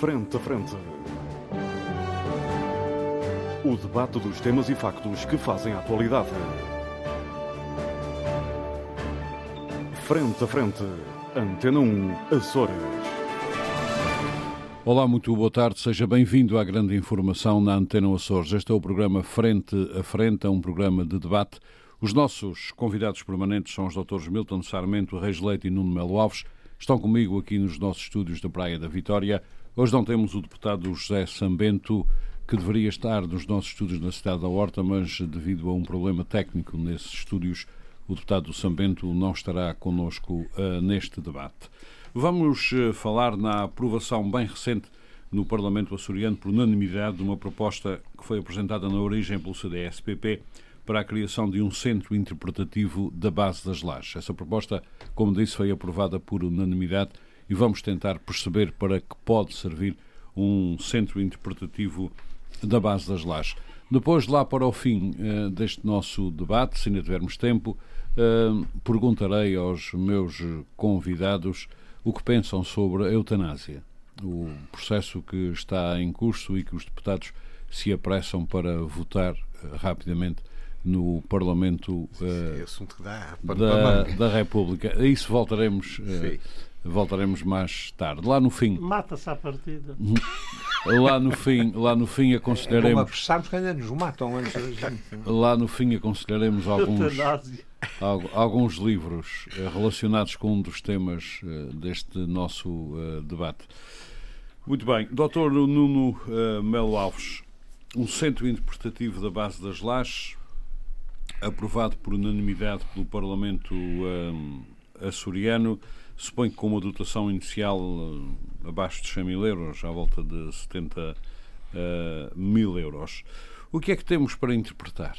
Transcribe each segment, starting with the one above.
Frente a Frente. O debate dos temas e factos que fazem a atualidade. Frente a Frente. Antena 1, Açores. Olá, muito boa tarde. Seja bem-vindo à grande informação na Antena Açores. Este é o programa Frente a Frente, é um programa de debate. Os nossos convidados permanentes são os doutores Milton Sarmento, Reis Leite e Nuno Melo Alves. Estão comigo aqui nos nossos estúdios da Praia da Vitória. Hoje não temos o deputado José Sambento, que deveria estar nos nossos estúdios na cidade da Horta, mas devido a um problema técnico nesses estúdios, o deputado Sambento não estará connosco uh, neste debate. Vamos uh, falar na aprovação bem recente no Parlamento açoriano por unanimidade de uma proposta que foi apresentada na origem pelo CDS-PP para a criação de um centro interpretativo da base das lajes. Essa proposta, como disse, foi aprovada por unanimidade e vamos tentar perceber para que pode servir um centro interpretativo da base das lajes. Depois, lá para o fim uh, deste nosso debate, se ainda tivermos tempo, uh, perguntarei aos meus convidados o que pensam sobre a eutanásia, o processo que está em curso e que os deputados se apressam para votar uh, rapidamente no Parlamento uh, da, da, da, República. A isso voltaremos, voltaremos mais tarde. Lá no fim. Mata-se à partida. Lá no fim, lá no fim aconselharemos. É como que ainda nos matam antes da gente. Lá no fim aconselharemos alguns, alguns livros eh, relacionados com um dos temas deste nosso debate. Muito bem. Doutor Nuno Melo Alves, um centro interpretativo da base das lajes aprovado por unanimidade pelo Parlamento um, açoriano, suponho que com uma dotação inicial uh, abaixo de 100 mil euros, à volta de 70 uh, mil euros. O que é que temos para interpretar?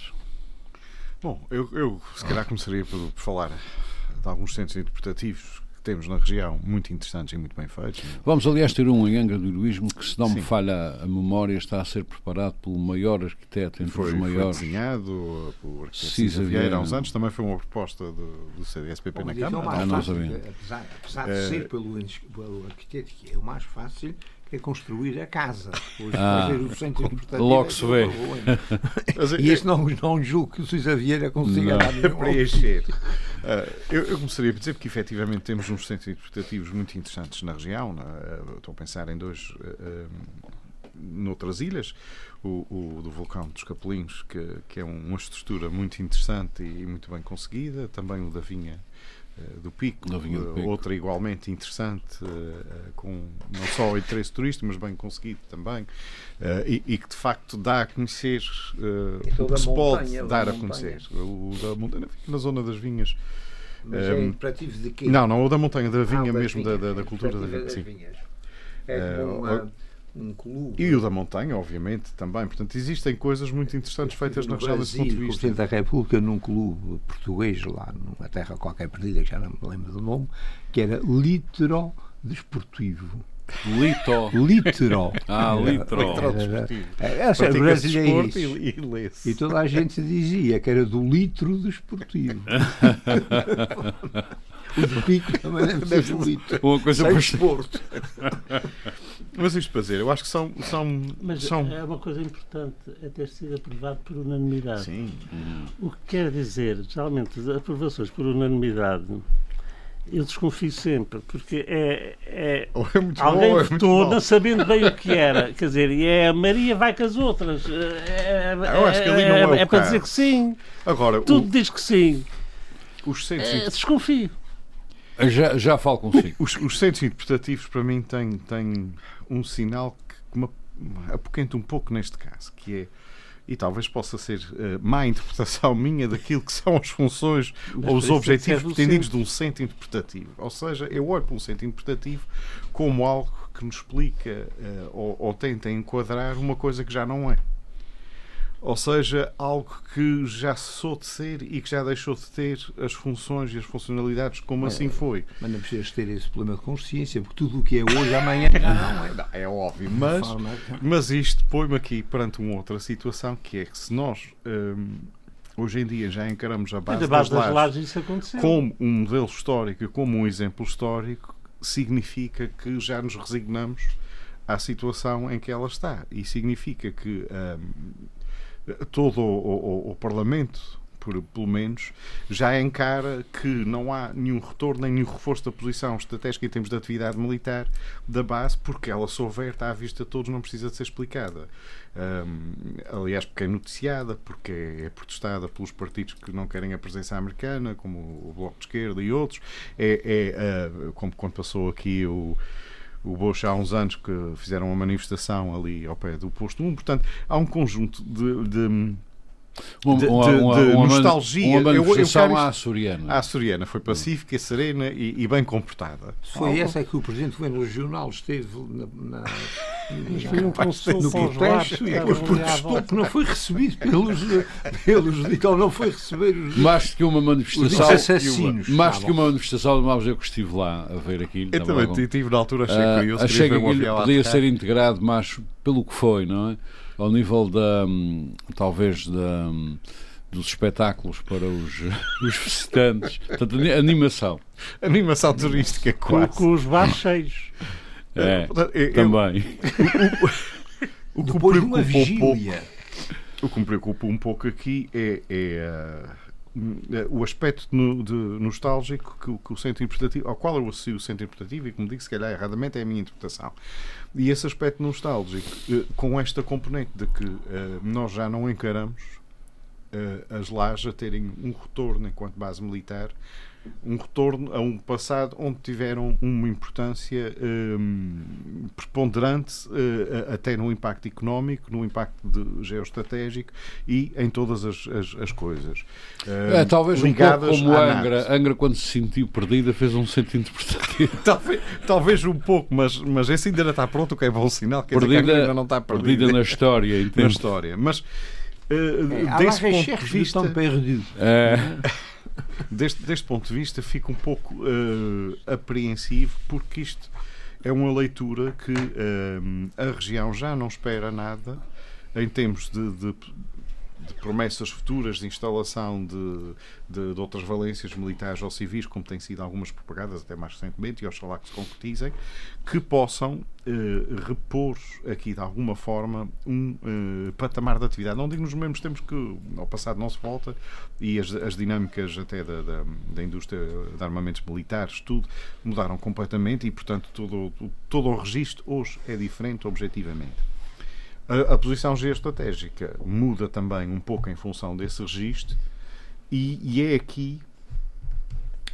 Bom, eu, eu se calhar começaria por, por falar de alguns centros interpretativos que temos na região, muito interessantes e muito bem feitos. Vamos, aliás, ter um em Angra do Heroísmo que, se não Sim. me falha a memória, está a ser preparado pelo maior arquiteto entre foi, os maiores. Foi desenhado por arquiteto Cisa Vieira há uns anos, também foi uma proposta do, do CDSPP Bom, na Câmara. É ah, não sabia. Apesar, apesar de ser pelo, pelo arquiteto, que é o mais fácil, é construir a casa. Depois ah, fazer o centro interpretativo. Logo se vê. e este não, não julgo que o Suíça Vieira consiga preencher. Uh, eu, eu, começaria a dizer que efetivamente temos uns centros interpretativos muito interessantes na região. Uh, estou a pensar em dois uh, noutras ilhas. O, o, do vulcão dos Capelinhos, que, que é uma estrutura muito interessante e muito bem conseguida. Também o da Vinha eh, do Pico, do Pico, outra igualmente interessante, uh, com não só o interesse turístico, mas bem conseguido também, uh, e, e, que de facto dá a conhecer uh, o que se pode dar a conhecer. O da montanha na zona das vinhas. Mas é imperativo de quê? Não, não, o da montanha, da vinha ah, mesmo, da, da, da, cultura da vinha. Sim. É uma, um clube. E o da montanha, obviamente, também. Portanto, existem coisas muito interessantes feitas na região desse ponto de vista. O Presidente da República, num clube português, lá numa terra qualquer perdida, que já não me lembro do nome, que era Litro Desportivo. Lito. Litro. Ah, litro. Essa é brasileiro e, e, e toda a gente dizia que era do litro desportivo. o pico também deve, ser litro. Uma coisa Sem desporto. Mas isto para dizer, eu acho que são. são Mas são... é uma coisa importante é ter sido aprovado por unanimidade. Sim. O que quer dizer, geralmente, as aprovações por unanimidade eu desconfio sempre, porque é, é, é alguém bom, votou não sabendo bem o que era. Quer dizer, e é a Maria vai com as outras. É, eu acho que ali não é, é, é para dizer que sim. Agora, Tudo o, diz que sim. Os centros é, desconfio. Já, já falo consigo. Os, os centros interpretativos, para mim, têm, têm um sinal que me apoquenta um pouco neste caso, que é e talvez possa ser uh, má interpretação minha daquilo que são as funções Mas ou os objetivos pretendidos de um centro interpretativo. Ou seja, eu olho para um centro interpretativo como algo que nos explica uh, ou, ou tenta enquadrar uma coisa que já não é ou seja, algo que já cessou de ser e que já deixou de ter as funções e as funcionalidades como é, assim foi. Mas não precisas ter esse problema de consciência, porque tudo o que é hoje, amanhã não é. Não, é óbvio, mas, mas isto põe-me aqui perante uma outra situação que é que se nós. Hum, hoje em dia já encaramos a base, a base das, das lajes como um modelo histórico e como um exemplo histórico, significa que já nos resignamos à situação em que ela está. E significa que todo o, o, o Parlamento por, pelo menos, já encara que não há nenhum retorno nem nenhum reforço da posição estratégica em termos de atividade militar da base, porque ela, se houver, está à vista de todos, não precisa de ser explicada. Um, aliás, porque é noticiada, porque é, é, protestada pelos partidos que não querem a presença americana, como o Bloco de Esquerda e outros. É, é uh, como quando passou aqui o o Bush há uns anos que fizeram uma manifestação ali ao pé do posto 1. Portanto, há um conjunto de, de uma, de, uma, uma, de nostalgia. Uma manifestação eu, eu à açoriana. À açoriana. Foi pacífica, serena e, e bem comportada. Foi essa é que o Presidente do Governo Regional esteve na, na, foi um no protesto e depois protestou que não foi recebido pelos, pelos então não foi receber os mais que uma manifestação assassinos mais ah, que uma manifestação vamos eu que estive lá a ver aquilo eu também com... estive na altura achei uh, curioso achei que aquilo podia ser integrado mais pelo que foi não é ao nível da hum, talvez da hum, dos espetáculos para os, os visitantes. Portanto, animação. Animação turística, quase. Com, com os bares cheios. É, eu, também. o, o, que Depois me preocupa um pouco, o que me preocupa um pouco aqui é, é uh, o aspecto no, de, nostálgico que, que, o centro interpretativo, ao qual eu associo o centro interpretativo, e como digo, se calhar erradamente é a minha interpretação. E esse aspecto nostálgico, uh, com esta componente de que uh, nós já não encaramos as lajes a terem um retorno enquanto base militar um retorno a um passado onde tiveram uma importância um, preponderante uh, até no impacto económico, no impacto de, geoestratégico e em todas as, as, as coisas. Uh, é, talvez um pouco como Angra. Angra, quando se sentiu perdida, fez um centro interpretativo. talvez, talvez um pouco, mas, mas esse ainda não está pronto, o que é bom sinal. Quer perdida, dizer que ainda não está perdida. perdida na história, entende? Na história. Mas uh, é, desse ponto de vista... perdido. É. deste, deste ponto de vista, fico um pouco uh, apreensivo, porque isto é uma leitura que uh, a região já não espera nada em termos de, de de promessas futuras de instalação de, de, de, outras valências militares ou civis, como têm sido algumas propagadas até mais recentemente, e oxalá que se concretizem, que possam eh, repor aqui de alguma forma um eh, patamar de atividade. Não digo nos mesmos tempos que ao passado não se volta e as, as dinâmicas até da, da, da, indústria de armamentos militares, tudo, mudaram completamente e, portanto, todo, todo o registro hoje é diferente objetivamente. A, a posição geoestratégica muda também um pouco em função desse registro, e, e é aqui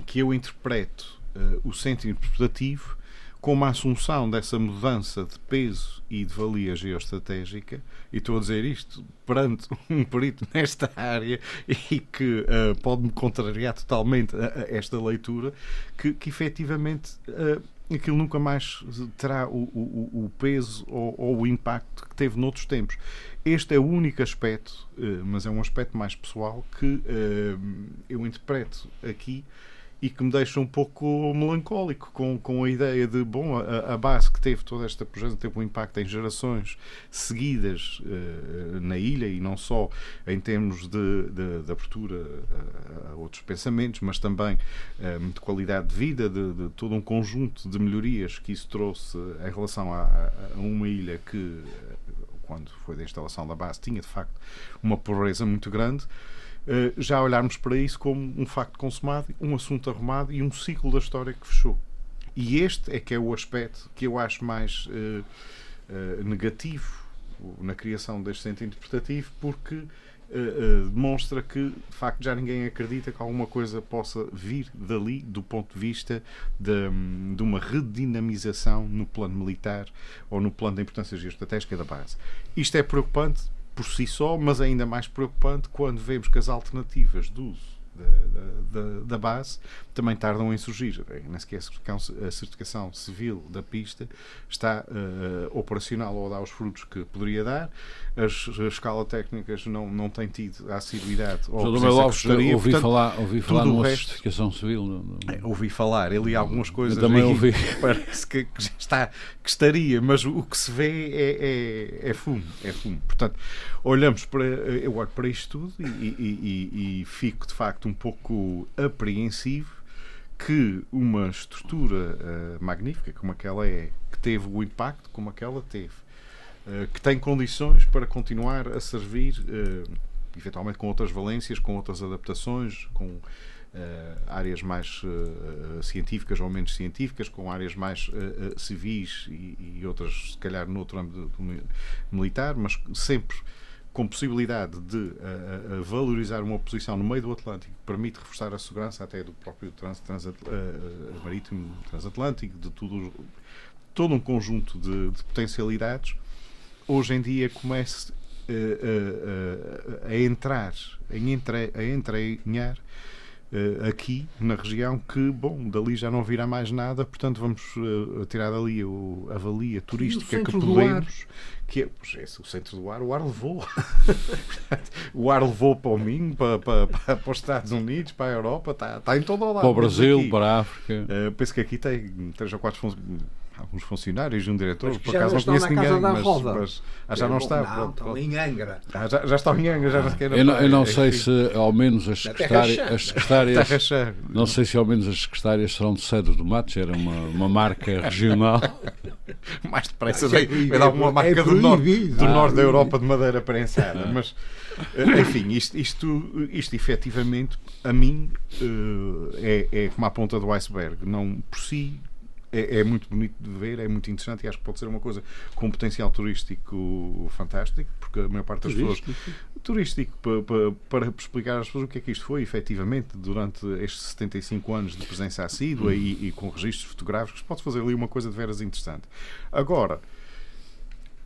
que eu interpreto uh, o centro interpretativo como a assunção dessa mudança de peso e de valia geoestratégica, e estou a dizer isto perante um perito nesta área e que uh, pode-me contrariar totalmente a, a esta leitura, que, que efetivamente uh, aquilo nunca mais terá o, o, o peso ou, ou, o impacto que teve noutros tempos. Este é o único aspecto, eh, mas é um aspecto mais pessoal, que eu interpreto aqui e que me deixa um pouco melancólico com, com a ideia de, bom, a, a base que teve toda esta projeto teve um impacto em gerações seguidas uh, na ilha e não só em termos de, de, de abertura a, a, outros pensamentos, mas também um, eh, de qualidade de vida, de, de, todo um conjunto de melhorias que isso trouxe em relação a, a uma ilha que, quando foi da instalação da base, tinha de facto uma pobreza muito grande. Eh, já olharmos para isso como um facto consumado, um assunto arrumado e um ciclo da história que fechou. E este é que é o aspecto que eu acho mais uh, uh, negativo na criação deste centro interpretativo, porque uh, demonstra que, de facto, já ninguém acredita que alguma coisa possa vir dali do ponto de vista de, de uma redinamização no plano militar ou no plano da importância geoestratégica da base. Isto é preocupante por si só, mas ainda mais preocupante quando vemos que as alternativas de uso da, da, da, base também tardam em surgir. Nem sequer a certificação civil da pista está uh, operacional ou dar os frutos que poderia dar. As, as escalas técnicas não, não têm tido a assiduidade ou a gostaria. Ouvi Portanto, falar, ouvi falar numa resto, certificação civil. No, no... É, ouvi falar, ele algumas coisas. Eu também ouvi. Parece que, que, está, que estaria, mas o que se vê é, é, é fumo. É fumo. Portanto, olhamos para, eu olho para isto tudo e, e, e, e fico de facto um pouco apreensivo que uma estrutura uh, magnífica como aquela é, que teve o impacto como aquela teve, uh, que tem condições para continuar a servir, uh, eventualmente com outras valências, com outras adaptações, com áreas mais científicas ou menos científicas, com áreas mais civis e, e, outras, se calhar, no outro âmbito militar, mas sempre com possibilidade de uh, uh, valorizar uma posição no meio do Atlântico, que permite reforçar a segurança até do próprio trans, trans, marítimo transatlântico, de tudo, todo um conjunto de, de potencialidades, hoje em dia começa a entrar, a, entre, a uh, aqui na região que, bom, dali já não virá mais nada, portanto vamos uh, tirar dali o, a valia turística que podemos. Que é, pois é, o centro do ar, o ar levou. o ar levou para o Minho, para, para, para, para, os Estados Unidos, para a Europa, está, está em todo o lado. Para o Brasil, para a África. Uh, penso que aqui tem três ou quatro alguns funcionários e um diretor, por acaso não conheço ninguém, mas, mas ah, já não está. Não, estão em Angra. Ah, já, já estão em Angra, já não eu, não, eu não sei se ao menos as secretárias, as secretárias não sei se ao menos as secretárias serão de Cedro do Matos, era uma, uma marca regional. Mais depressa vai, vai dar uma marca é do, norte, do ah, norte da Europa de madeira prensada, ah. mas eh, enfim, isto, isto, isto efetivamente a mim eh, é, é como a ponta do iceberg, não por si é, é, muito bonito de ver, é muito interessante e acho que pode ser uma coisa com um potencial turístico fantástico, porque a maior parte das turístico. pessoas. Turístico, para, para, explicar às pessoas o que é que isto foi, efetivamente, durante estes 75 anos de presença assídua e, e, com registros fotográficos, pode fazer ali uma coisa de veras interessante. Agora,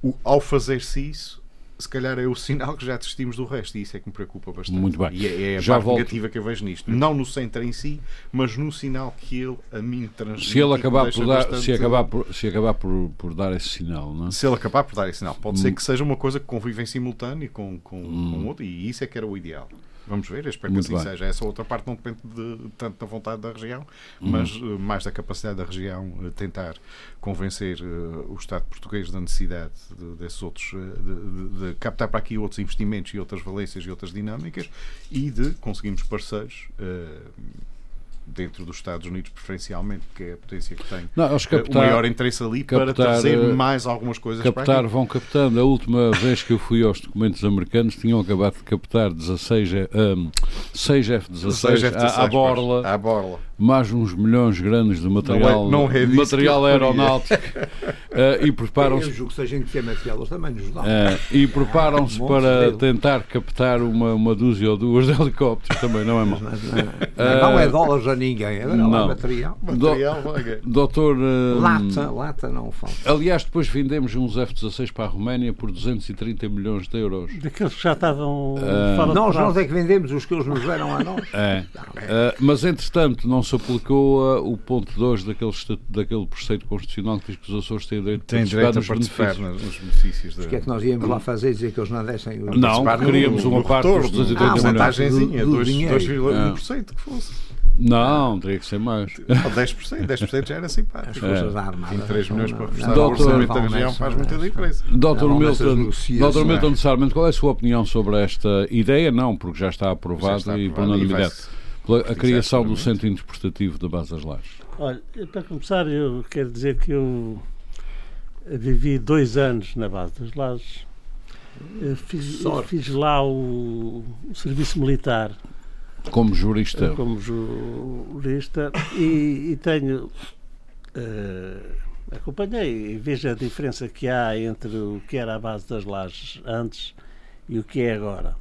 o, ao fazer-se isso, se calhar é o sinal que já desistimos do resto e isso é que me preocupa bastante. Muito bem. E é, é a já parte volto. negativa que eu vejo nisto. Não no centro em si, mas no sinal que ele a mim transmite. Se ele acabar, por dar, bastante... se acabar, por, se acabar por, por dar esse sinal, não é? Se ele acabar por dar esse sinal. Pode hum. ser que seja uma coisa que convive em simultâneo com, com, hum. com outro e isso é que era o ideal. Vamos ver, espero Muito que assim bem. seja. Essa outra parte não depende de, tanto da vontade da região, uhum. mas uh, mais da capacidade da região uh, tentar convencer uh, o Estado português da necessidade de, desses outros, de, de, captar para aqui outros investimentos e outras valências e outras dinâmicas e de conseguirmos parceiros dentro dos Estados Unidos, preferencialmente, que é a potência que tem não, captar, o maior interesse ali captar, para trazer eh, mais algumas coisas captar, para aqui. Vão captando. A última vez que eu fui aos documentos americanos tinham acabado de captar 16, um, 6 F-16 à, à borla. À borla mais uns milhões grandes de material, não é, não é material aeronáutico uh, e preparam-se. Eu julgo que seja em eles também nos dão. Uh, e preparam-se ah, para tentar captar uma, uma dúzia ou duas de helicópteros, também não é mau. Não, não, não, não, é dólares a ninguém, é não. material. material Do, doutor. Uh, lata, lata não falta. Aliás, depois vendemos uns F-16 para a Roménia por 230 milhões de euros. Daqueles que já estavam. Uh, nós, nós é que vendemos os que eles nos deram a nós. É. mas entretanto, não se aplicou uh, o ponto 2 daquele, daquele preceito constitucional que diz que os Açores têm direito, Tem direito a participar nos, nos benefícios. Mas que é que nós íamos lá fazer dizer que eles não descem? Não, queríamos uma parte dos 280 milhões. Uma vantagemzinha, 2,1% que fosse. Não, teria que ser mais. 10%, 10% já era simpático. As Forças é. Armadas. 23 milhões para reforçar o orçamento da região faz muita diferença. Dr. Milton, Dr. Milton, necessariamente, qual é a sua opinião sobre esta ideia? Não, porque já está aprovada e por unanimidade a criação do Centro Interpretativo da Base das Lajes? Olha, para começar, eu quero dizer que eu vivi dois anos na Base das Lajes. Fiz, fiz, lá o, o, serviço militar. Como jurista? Como jurista e, e tenho. Uh, acompanhei e vejo a diferença que há entre o que era a base das lajes antes e o que é agora.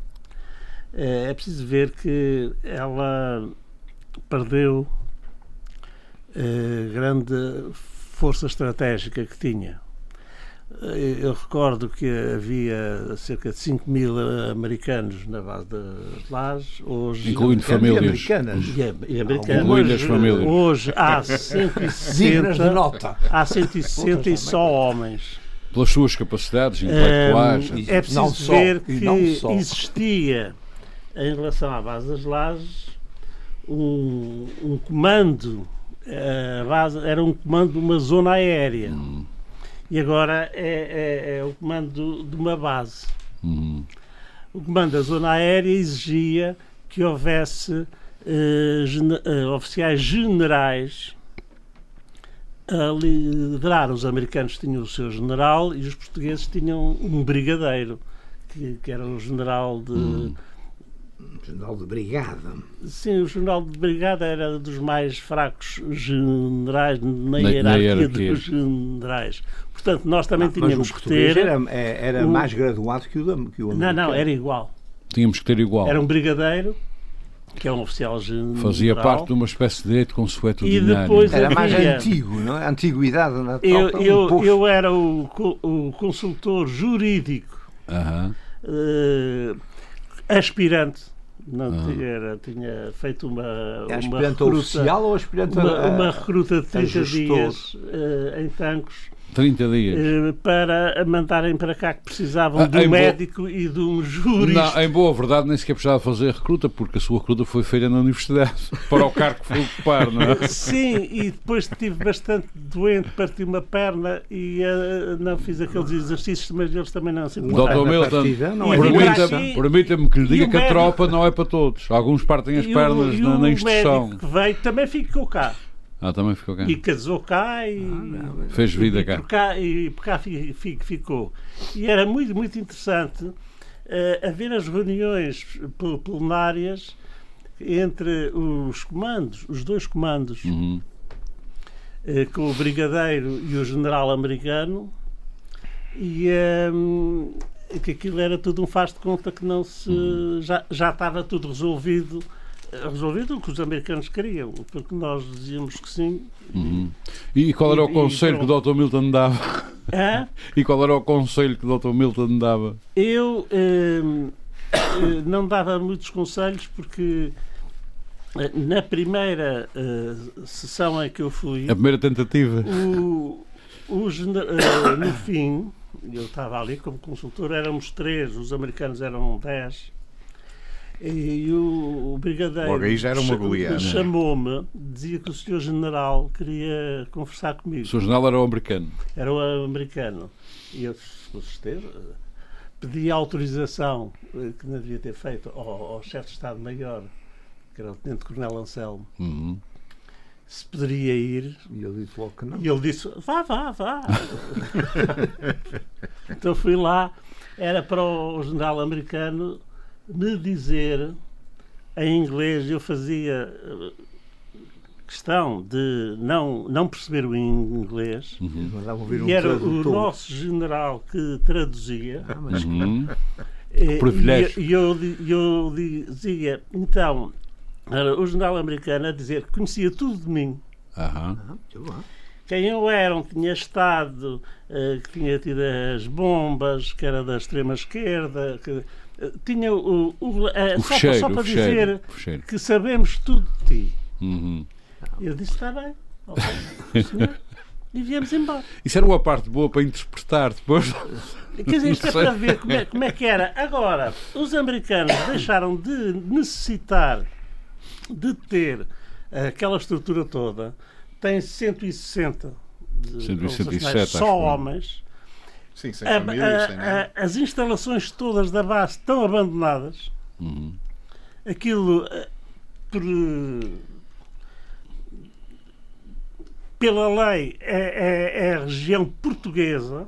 É, é preciso ver que ela perdeu a eh, grande força estratégica que tinha. Eh, eu recordo que havia cerca de 5 mil americanos na base das lajes, hoje. Incluindo famílias. americanas. E, e americanas. Incluindo as famílias. Hoje há 160. nota. Há 160 e só homens. Pelas suas capacidades intelectuais. É, é preciso ver que existia em relação à base das lajes, um, um comando, a base, era um comando de uma zona aérea. E agora é, é, é, o comando de uma base. O comando da zona aérea exigia que houvesse eh, gene- eh, oficiais generais a liderar. Os americanos tinham o seu general e os portugueses tinham um brigadeiro, que, que era o general de. Hum. General de Brigada. Sim, o general de brigada era dos mais fracos generais na, na hierarquia, hierarquia. dos generais. Portanto, nós também mas tínhamos o que ter. era, é- era um- mais graduado que o, que o Não, não, americano. era igual. Tínhamos que ter igual. Era um brigadeiro, que é um oficial general. Fazia parte de uma espécie de direito consuetudinário. E depois Era mais antigo, não é? Antiguidade na Eu, tropa, um eu, posto. eu era o, o consultor jurídico Aham. eh, aspirante. Não Ah. tinha, era- tinha feito uma, É uma recruta, oficial ou aspirante uma, a- uma recruta de 30 gestor? dias eh, em Tancos 30 dias. eh, para mandarem para cá que precisavam Ah, de um médico e de um jurista. Não, em boa verdade, nem sequer precisava fazer recruta, porque a sua recruta foi feita na universidade para o cargo que foi ocupar, não é? Sim, e depois estive bastante doente, parti uma perna e eh, não fiz aqueles exercícios, mas eles também não se Doutor. Milton, é permita-me permita-me que lhe diga o que a médico- tropa não é para todos. Alguns partem as E o- pernas e na, o na instrução. médico que veio também ficou cá. Ah, também ficou cá. E casou cá e, Fez vida e cá. por cá, e por cá fi- fi- ficou. E era muito, muito interessante eh, haver as reuniões pl- plenárias entre os comandos, os dois comandos, Uhum. eh, com o brigadeiro e o general americano, e ehm, que aquilo era tudo um faz de conta que não se Uhum. já, já estava tudo resolvido resolvido o que os americanos queriam porque nós dizíamos que sim Uhum. E qual era o E- e conselho que o. Dr. Milton dava? Hã? E qual era o conselho que o Dr. Milton dava? eu ehm, eh, não dava muitos conselhos porque eh, na primeira eh, sessão em que eu fui A primeira tentativa. o, eh, no fim, eu estava ali como consultor, éramos três, os americanos eram dez. E o, o brigadeiro Logo aí já era uma goleada. chamou-me, dizia que o senhor general queria conversar O comigo. seu jornal era o americano. Era o americano. E eu, com certeza, pedi autorização, eh, que não devia ter feito, ao, ao chefe de Estado-Maior, que era o Tenente-Coronel Anselmo, Uhum. se poderia ir E ele disse logo que não. E ele disse: vá, vá, vá. então fui lá, era para o general americano me dizer em inglês, eu fazia eh, questão de não, não perceber o inglês. Eles mandavam vir um E era o nosso general que traduzia. Ah, mas Uhum. Eh, privilégio. E eu, e eu dizia, então, era o general americano a dizer que conhecia tudo de mim. Bom. quem eu era, onde tinha estado, eh, que tinha tido as bombas, que era da extrema esquerda, que tinha o, o, eh, O só, fecheiro, só para fecheiro, dizer fecheiro. que sabemos tudo de ti. Uhum. Eu disse, está bem, ok, sim, senhor. E viemos embora. Isso era uma parte boa para interpretar depois. Quer dizer, isto é para ver como é, como é que era. Agora, os americanos deixaram de necessitar de ter aquela estrutura toda. Tem 160 de 167, profissionais, acho só eu. homens. Sim, sem A- famílias, a- sem nada. a- as instalações todas da base estão abandonadas. Uhum. Aquilo eh, por, eh, pela lei é, é- é a região portuguesa,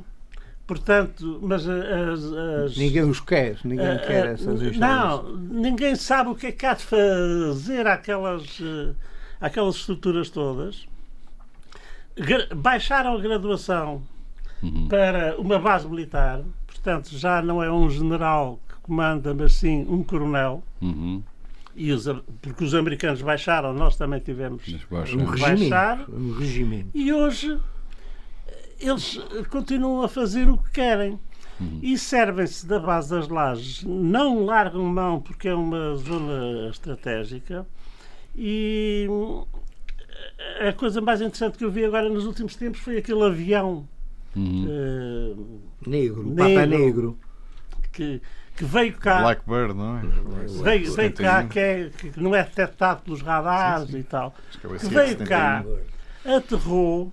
portanto, mas as, as- Ninguém os quer, ninguém eh, quer essas instalações. Não, ninguém sabe o que é que há de fazer àquelas, eh, àquelas estruturas todas. Baixaram a graduação Uhum. para uma base militar, portanto já não é um general que comanda, mas sim um coronel. Uhum. E os, a- porque os americanos baixaram, nós também tivemos. Baixa. Um Baixar. Um regimento. E hoje eh, eles eh, continuam a fazer o que querem. E servem-se da base das lajes. Não largam mão porque é uma zona estratégica. E hum, a coisa mais interessante que eu vi agora nos últimos tempos foi aquele avião Uhum. eh, Negro, Negro. Papa Negro. que, que veio cá. Blackbird, não é? Veio, veio cá 71. que, é- que não é detectado pelos radares Sim, sim. e tal. Que é Que veio 71. cá, aterrou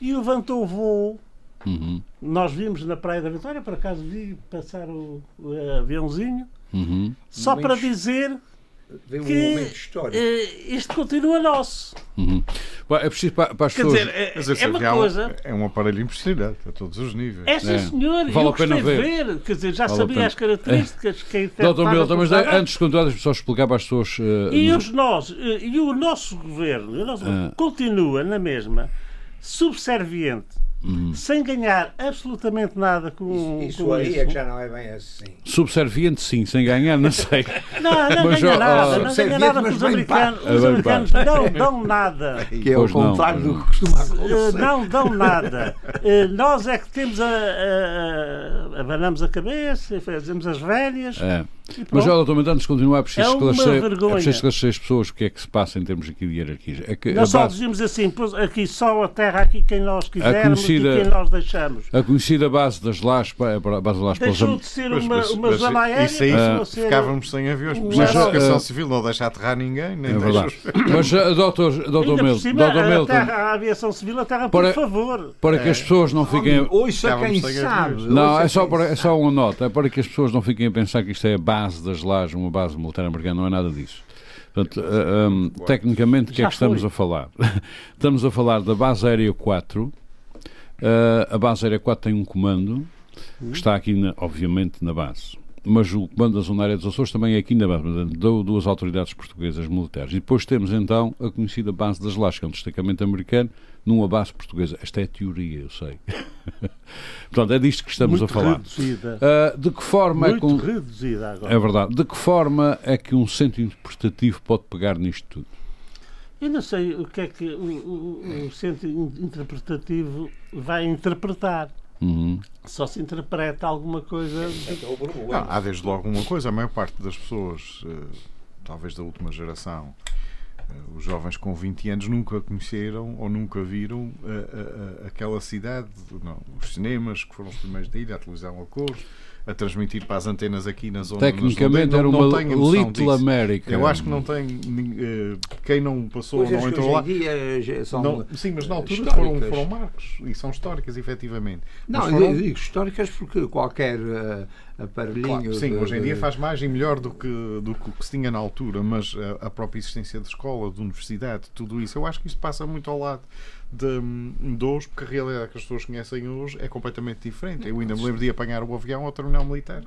e levantou o voo. Uhum. Nós vimos na Praia da Vitória, por acaso vi passar o, o aviãozinho, Uhum. só para dizer Vem um que momento histórico. eh, isto continua nosso. Uhum. É preciso para, para as Quer pessoas. dizer, é, é uma coisa. é um aparelho impressionante a todos os níveis. É sim, É. senhor. Vale eu a pena ver. ver. Quer dizer, já Vale sabia as características que a Doutor Milton, mas antes de continuar, só explicar para as pessoas. eh, E, os nós, eh, e o nosso governo, o nosso Ah. continua na mesma, subserviente, Uhum. sem ganhar absolutamente nada com Isso com aí isso. é que já não é bem assim. Subserviente, sim, sem ganhar, não sei. Não, não Mas, ganha nada, não ganha nada porque os americanos, os É americanos não dão nada. Que é o contrário do que costuma Eh, acontecer. não dão nada. Eh, nós é que temos a, a, a- abanamos a cabeça, fazemos as velhas. É. Mas, ó, doutor antes de continuar, é preciso, É esclarecer, é preciso esclarecer as pessoas o que é que se passa em termos aqui de hierarquias. É que nós só base, dizemos assim, aqui só a terra, aqui quem nós quisermos conhecida- e quem nós deixamos. a conhecida base das lajes, pa- a base das lajes para os Deixou de ser uma, mas- uma mas zona aérea isso aí ser- ficávamos sem aviões, porque Mas, a educação eh, civil não deixa aterrar ninguém, nem É deixa os- Mas, uh, doutor, doutor Milton, cima, doutor terra, a aviação civil, a terra, Para- por favor. para que as pessoas não fiquem. Ouça quem sabe. Não, é só, para, é só uma nota, é para que as pessoas não fiquem a pensar que isto é a base das lajes, uma base militar americana, não é nada disso. Portanto, uh, um, tecnicamente, o que é que estamos a falar? estamos a falar da base aérea 4. Uh, a base aérea 4 tem um comando que está aqui, na- obviamente, na base. Mas o comando da Zona Aérea dos Açores também é aqui na base, duas autoridades portuguesas militares. E depois temos então a conhecida base das Lajes, que é um destacamento americano, numa base portuguesa. Esta é teoria, eu sei. Portanto, é disto que estamos muito a falar. reduzida. Ah, de que forma é que muito um, reduzida agora. é verdade. De que forma é que um centro interpretativo pode pegar nisto tudo? Eu não sei o que é que o, o- o centro in- interpretativo vai interpretar. Uhum. Só se interpreta alguma coisa. de- Não, há desde logo uma coisa, a maior parte das pessoas, eh, talvez da última geração, eh, os jovens com 20 anos nunca conheceram ou nunca viram eh, aquela cidade, não, os cinemas que foram os primeiros da ilha, a televisão a cores, a transmitir para as antenas aqui na zona Tecnicamente não- era não uma tenho noção Little disso. America. Eu acho que não tem eh, quem não passou ou Coisas não entrou lá. hoje em dia já são Não, sim, mas na altura foram, marcos e são históricas, efetivamente. Não, foram- eu digo históricas porque qualquer eh, aparelhinho. Claro, sim, de- hoje em dia faz mais e melhor do que, do que o que se tinha na altura, mas a, a própria existência de escola, de universidade, tudo isso, eu acho que isto passa muito ao lado de, de hoje, porque a realidade que as pessoas conhecem hoje é completamente diferente. Eu ainda me lembro de apanhar o avião ao terminal militar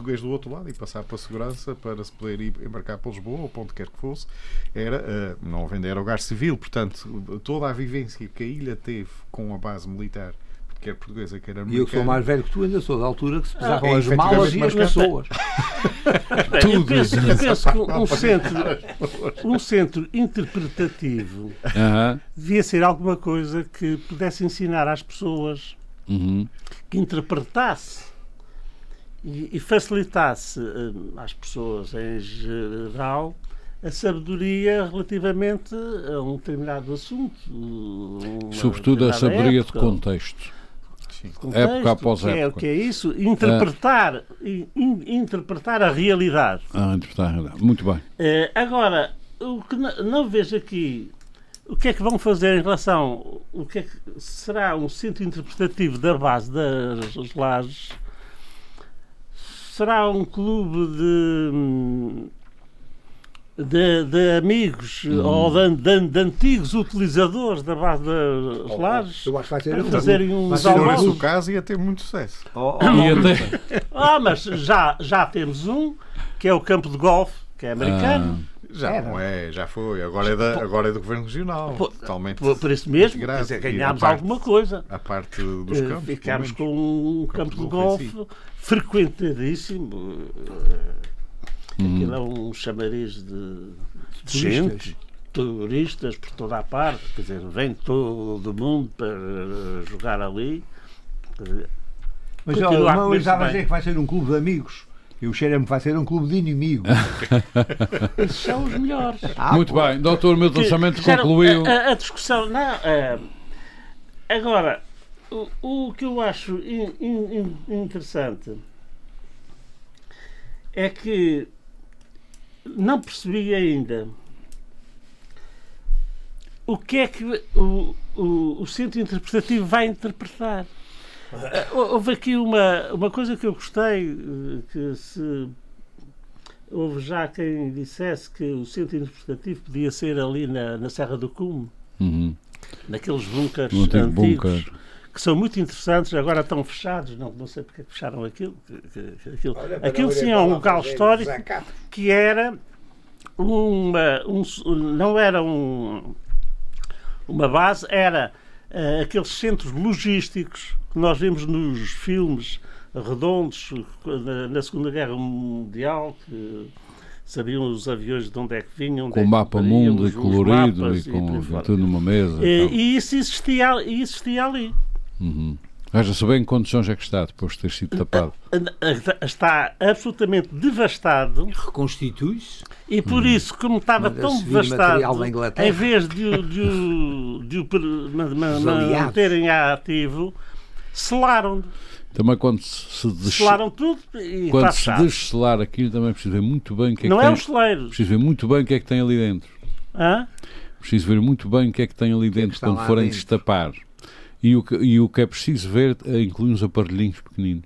português do outro lado e passar para a segurança para se poder ir embarcar para Lisboa ou para onde quer que fosse, era, eh, não havendo aerogás civil, portanto, toda a vivência que a ilha teve com a base militar, quer portuguesa, quer E eu americana. que sou mais velho que tu, ainda sou da altura que se pesavam é, as malas e as pessoas. Bem, eu penso, eu penso que um centro, um centro interpretativo Aham. devia ser alguma coisa que pudesse ensinar às pessoas Uhum. que interpretasse e, e facilitasse eh, às pessoas em geral a sabedoria relativamente a um determinado assunto. Sobretudo a sabedoria de época, contexto. Sim. contexto, época após é, época. o que é isso? Interpretar, in- in- interpretar a realidade. Ah, interpretar a realidade. Muito bem. Eh, agora, o que não, não vejo aqui, o que é que vão fazer em relação, o que é que será um centro interpretativo da base das lajes? Será um clube de, hum, de, de amigos ou de, de- de antigos utilizadores da base das lajes? Eu acho que vai ser Para um- fazerem ser Se almoços. esse o caso, ia ter muito sucesso. Oh, oh, oh, até. Ah, mas já, já temos um, que é o campo de golfe, que é americano. Já Era. não é, já foi. Agora é, da, agora é do Governo Regional. Pô, totalmente. Por, isso mesmo, dizer, E a ganhámos parte- alguma coisa. A parte dos Eh, campos. Ficámos com um campo de golfe frequentadíssimo. Eh, Aquilo é um chamariz de, de Turistas. gente, turistas por toda a parte, quer dizer, vem todo mundo para jogar ali. Mas olha, comer-se estava a dizer que vai ser um clube de amigos. E o que vai ser um clube de inimigos. Esses são os melhores. Ah, Muito pô. bem. Doutor Milton Que- Samento já não- concluiu. A, a- discussão. Não, eh, agora, o, o que eu acho in- in- in- interessante é que não percebi ainda o que é que o, o, o centro interpretativo vai interpretar. Eh, Houve aqui uma, uma coisa que eu gostei, eh, que se houve já quem dissesse que o centro interpretativo podia ser ali na, na Serra do Cume, Uhum. naqueles bunkers antigos. bunker. Que são muito interessantes, agora estão fechados, não, não sei porque é que fecharam aquilo. que- que- que- aquilo, aquilo sim é um local histórico que era uma. Um, não era um, uma base, era eh, aqueles centros logísticos que nós vimos nos filmes redondos na, na Segunda Guerra Mundial, que sabiam os aviões de onde é que vinham, onde Com é mapa mundo e colorido e com tudo numa mesa. E tal. E isso existia, e existia ali. Uhum. Veja-se bem em que condições é que está depois de ter sido tapado. Está absolutamente devastado. Reconstitui-se. E por isso, como estava Manda-se tão devastado, em vez de, o- de, o- de aliados. manterem ativo, selaram, Também quando se, des... selaram tudo e quando está se descelar aquilo também preciso ver muito bem o que é Não que é tem. os celeiros. Preciso ver muito bem o que é que tem ali dentro. Hã? Preciso ver muito bem o que é que tem ali que é que dentro quando forem dentro? destapar. E o, que, e o que é preciso ver é inclui uns aparelhinhos pequeninos.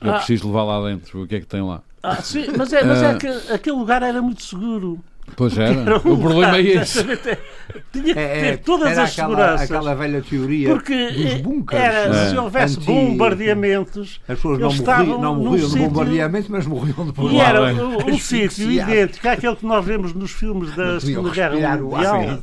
É Ah. preciso levar lá dentro o que é que tem lá. Ah, sim, mas é, mas é Ah. que aquele lugar era muito seguro. Pois era. Era um O problema é lugar, esse. exatamente, Tinha que É, ter é, todas era as aquela, seguranças. aquela velha teoria Porque dos eh, bunkers. era, É. se houvesse Anti- bombardeamentos, As pessoas não morriam, não morriam no sítio- bombardeamento, mas morriam depois E era um, um sítio idêntico àquele que nós vemos nos filmes da Segunda Guerra. Mundial,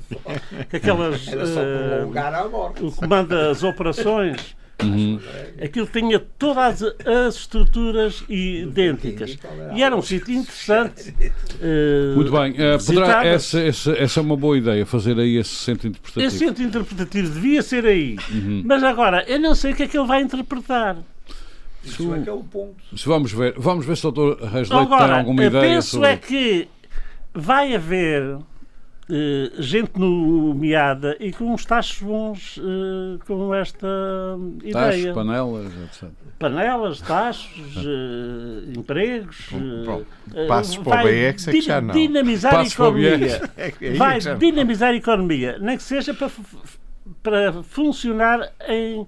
que aquelas Era só eh, prolongar a morte. o comando das operações, Uhum. aquilo tinha todas as, as estruturas idênticas. E era um sítio interessante. eh, Muito bem. eh, poderá, essa, essa, essa é uma boa ideia, fazer aí esse centro interpretativo. Esse centro interpretativo devia ser aí. Uhum. Mas agora, eu não sei o que é que ele vai interpretar. Isso é que é o ponto. Se vamos ver, vamos ver se o Dr. Reis Leite tem alguma eu ideia penso sobre. é que vai haver eh, gente nomeada e com uns tachos bons eh, com esta Tachos, ideia. panelas, etc. Panelas, tachos, eh, empregos. Passos para o vai BX é que já não. Dinamizar a Passos o economia. É, que- é Vai que dinamizar a economia. Nem que seja para, para funcionar em,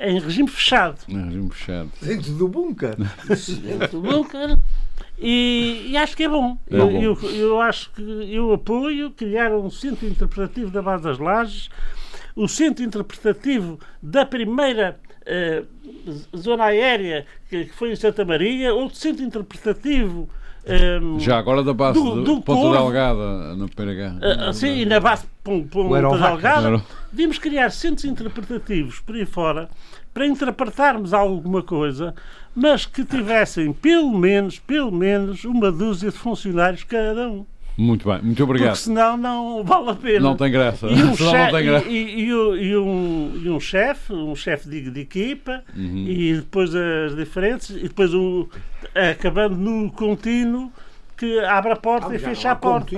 em regime fechado. Em regime fechado. Dentro do bunker. Dentro do bunker. E, e acho que é bom. É eu, bom. Eu, eu acho que eu apoio criar um centro interpretativo da Base das Lajes, o centro interpretativo da primeira eh, zona aérea que, que foi em Santa Maria, outro centro interpretativo. ehm, Já agora da base Do- de do Ponta Corvo. Delgada, na primeira guerra. ah, assim, e na base Pon- Ponta. Delgada, devíamos criar centros interpretativos por aí fora para interpretarmos alguma coisa, mas que tivessem pelo menos, pelo menos uma dúzia de funcionários cada um. Muito bem, muito obrigado. Porque senão não vale a pena. Não tem graça. E um, chefe, e, e- e o- um, e um chefe, um chefe de, de equipa, Uhum. e depois as diferentes, e depois o, acabando no contínuo que abre a porta e fecha a porta.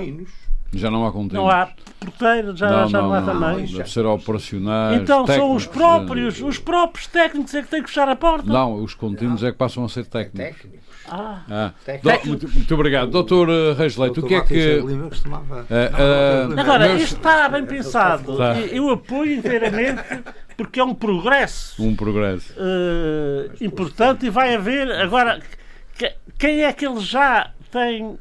Já não há contínuos. Não há porteiro, já não, já não, não há não, também. Deve ser operacionais. Então são os técnicos, próprios, eh, os próprios técnicos é que têm que fechar a porta. Não, os contínuos é que passam a ser técnicos. Técnico. Ah, Ah. Do- muito, muito obrigado. Doutor eh, Reis Leite, o que é que. costumava... Eh, Não, não, não, Agora, Meus- isto está bem pensado. Tá. Eu apoio inteiramente porque é um progresso Um progresso. eh, importante e vai haver. Agora, que- quem é que ele já tem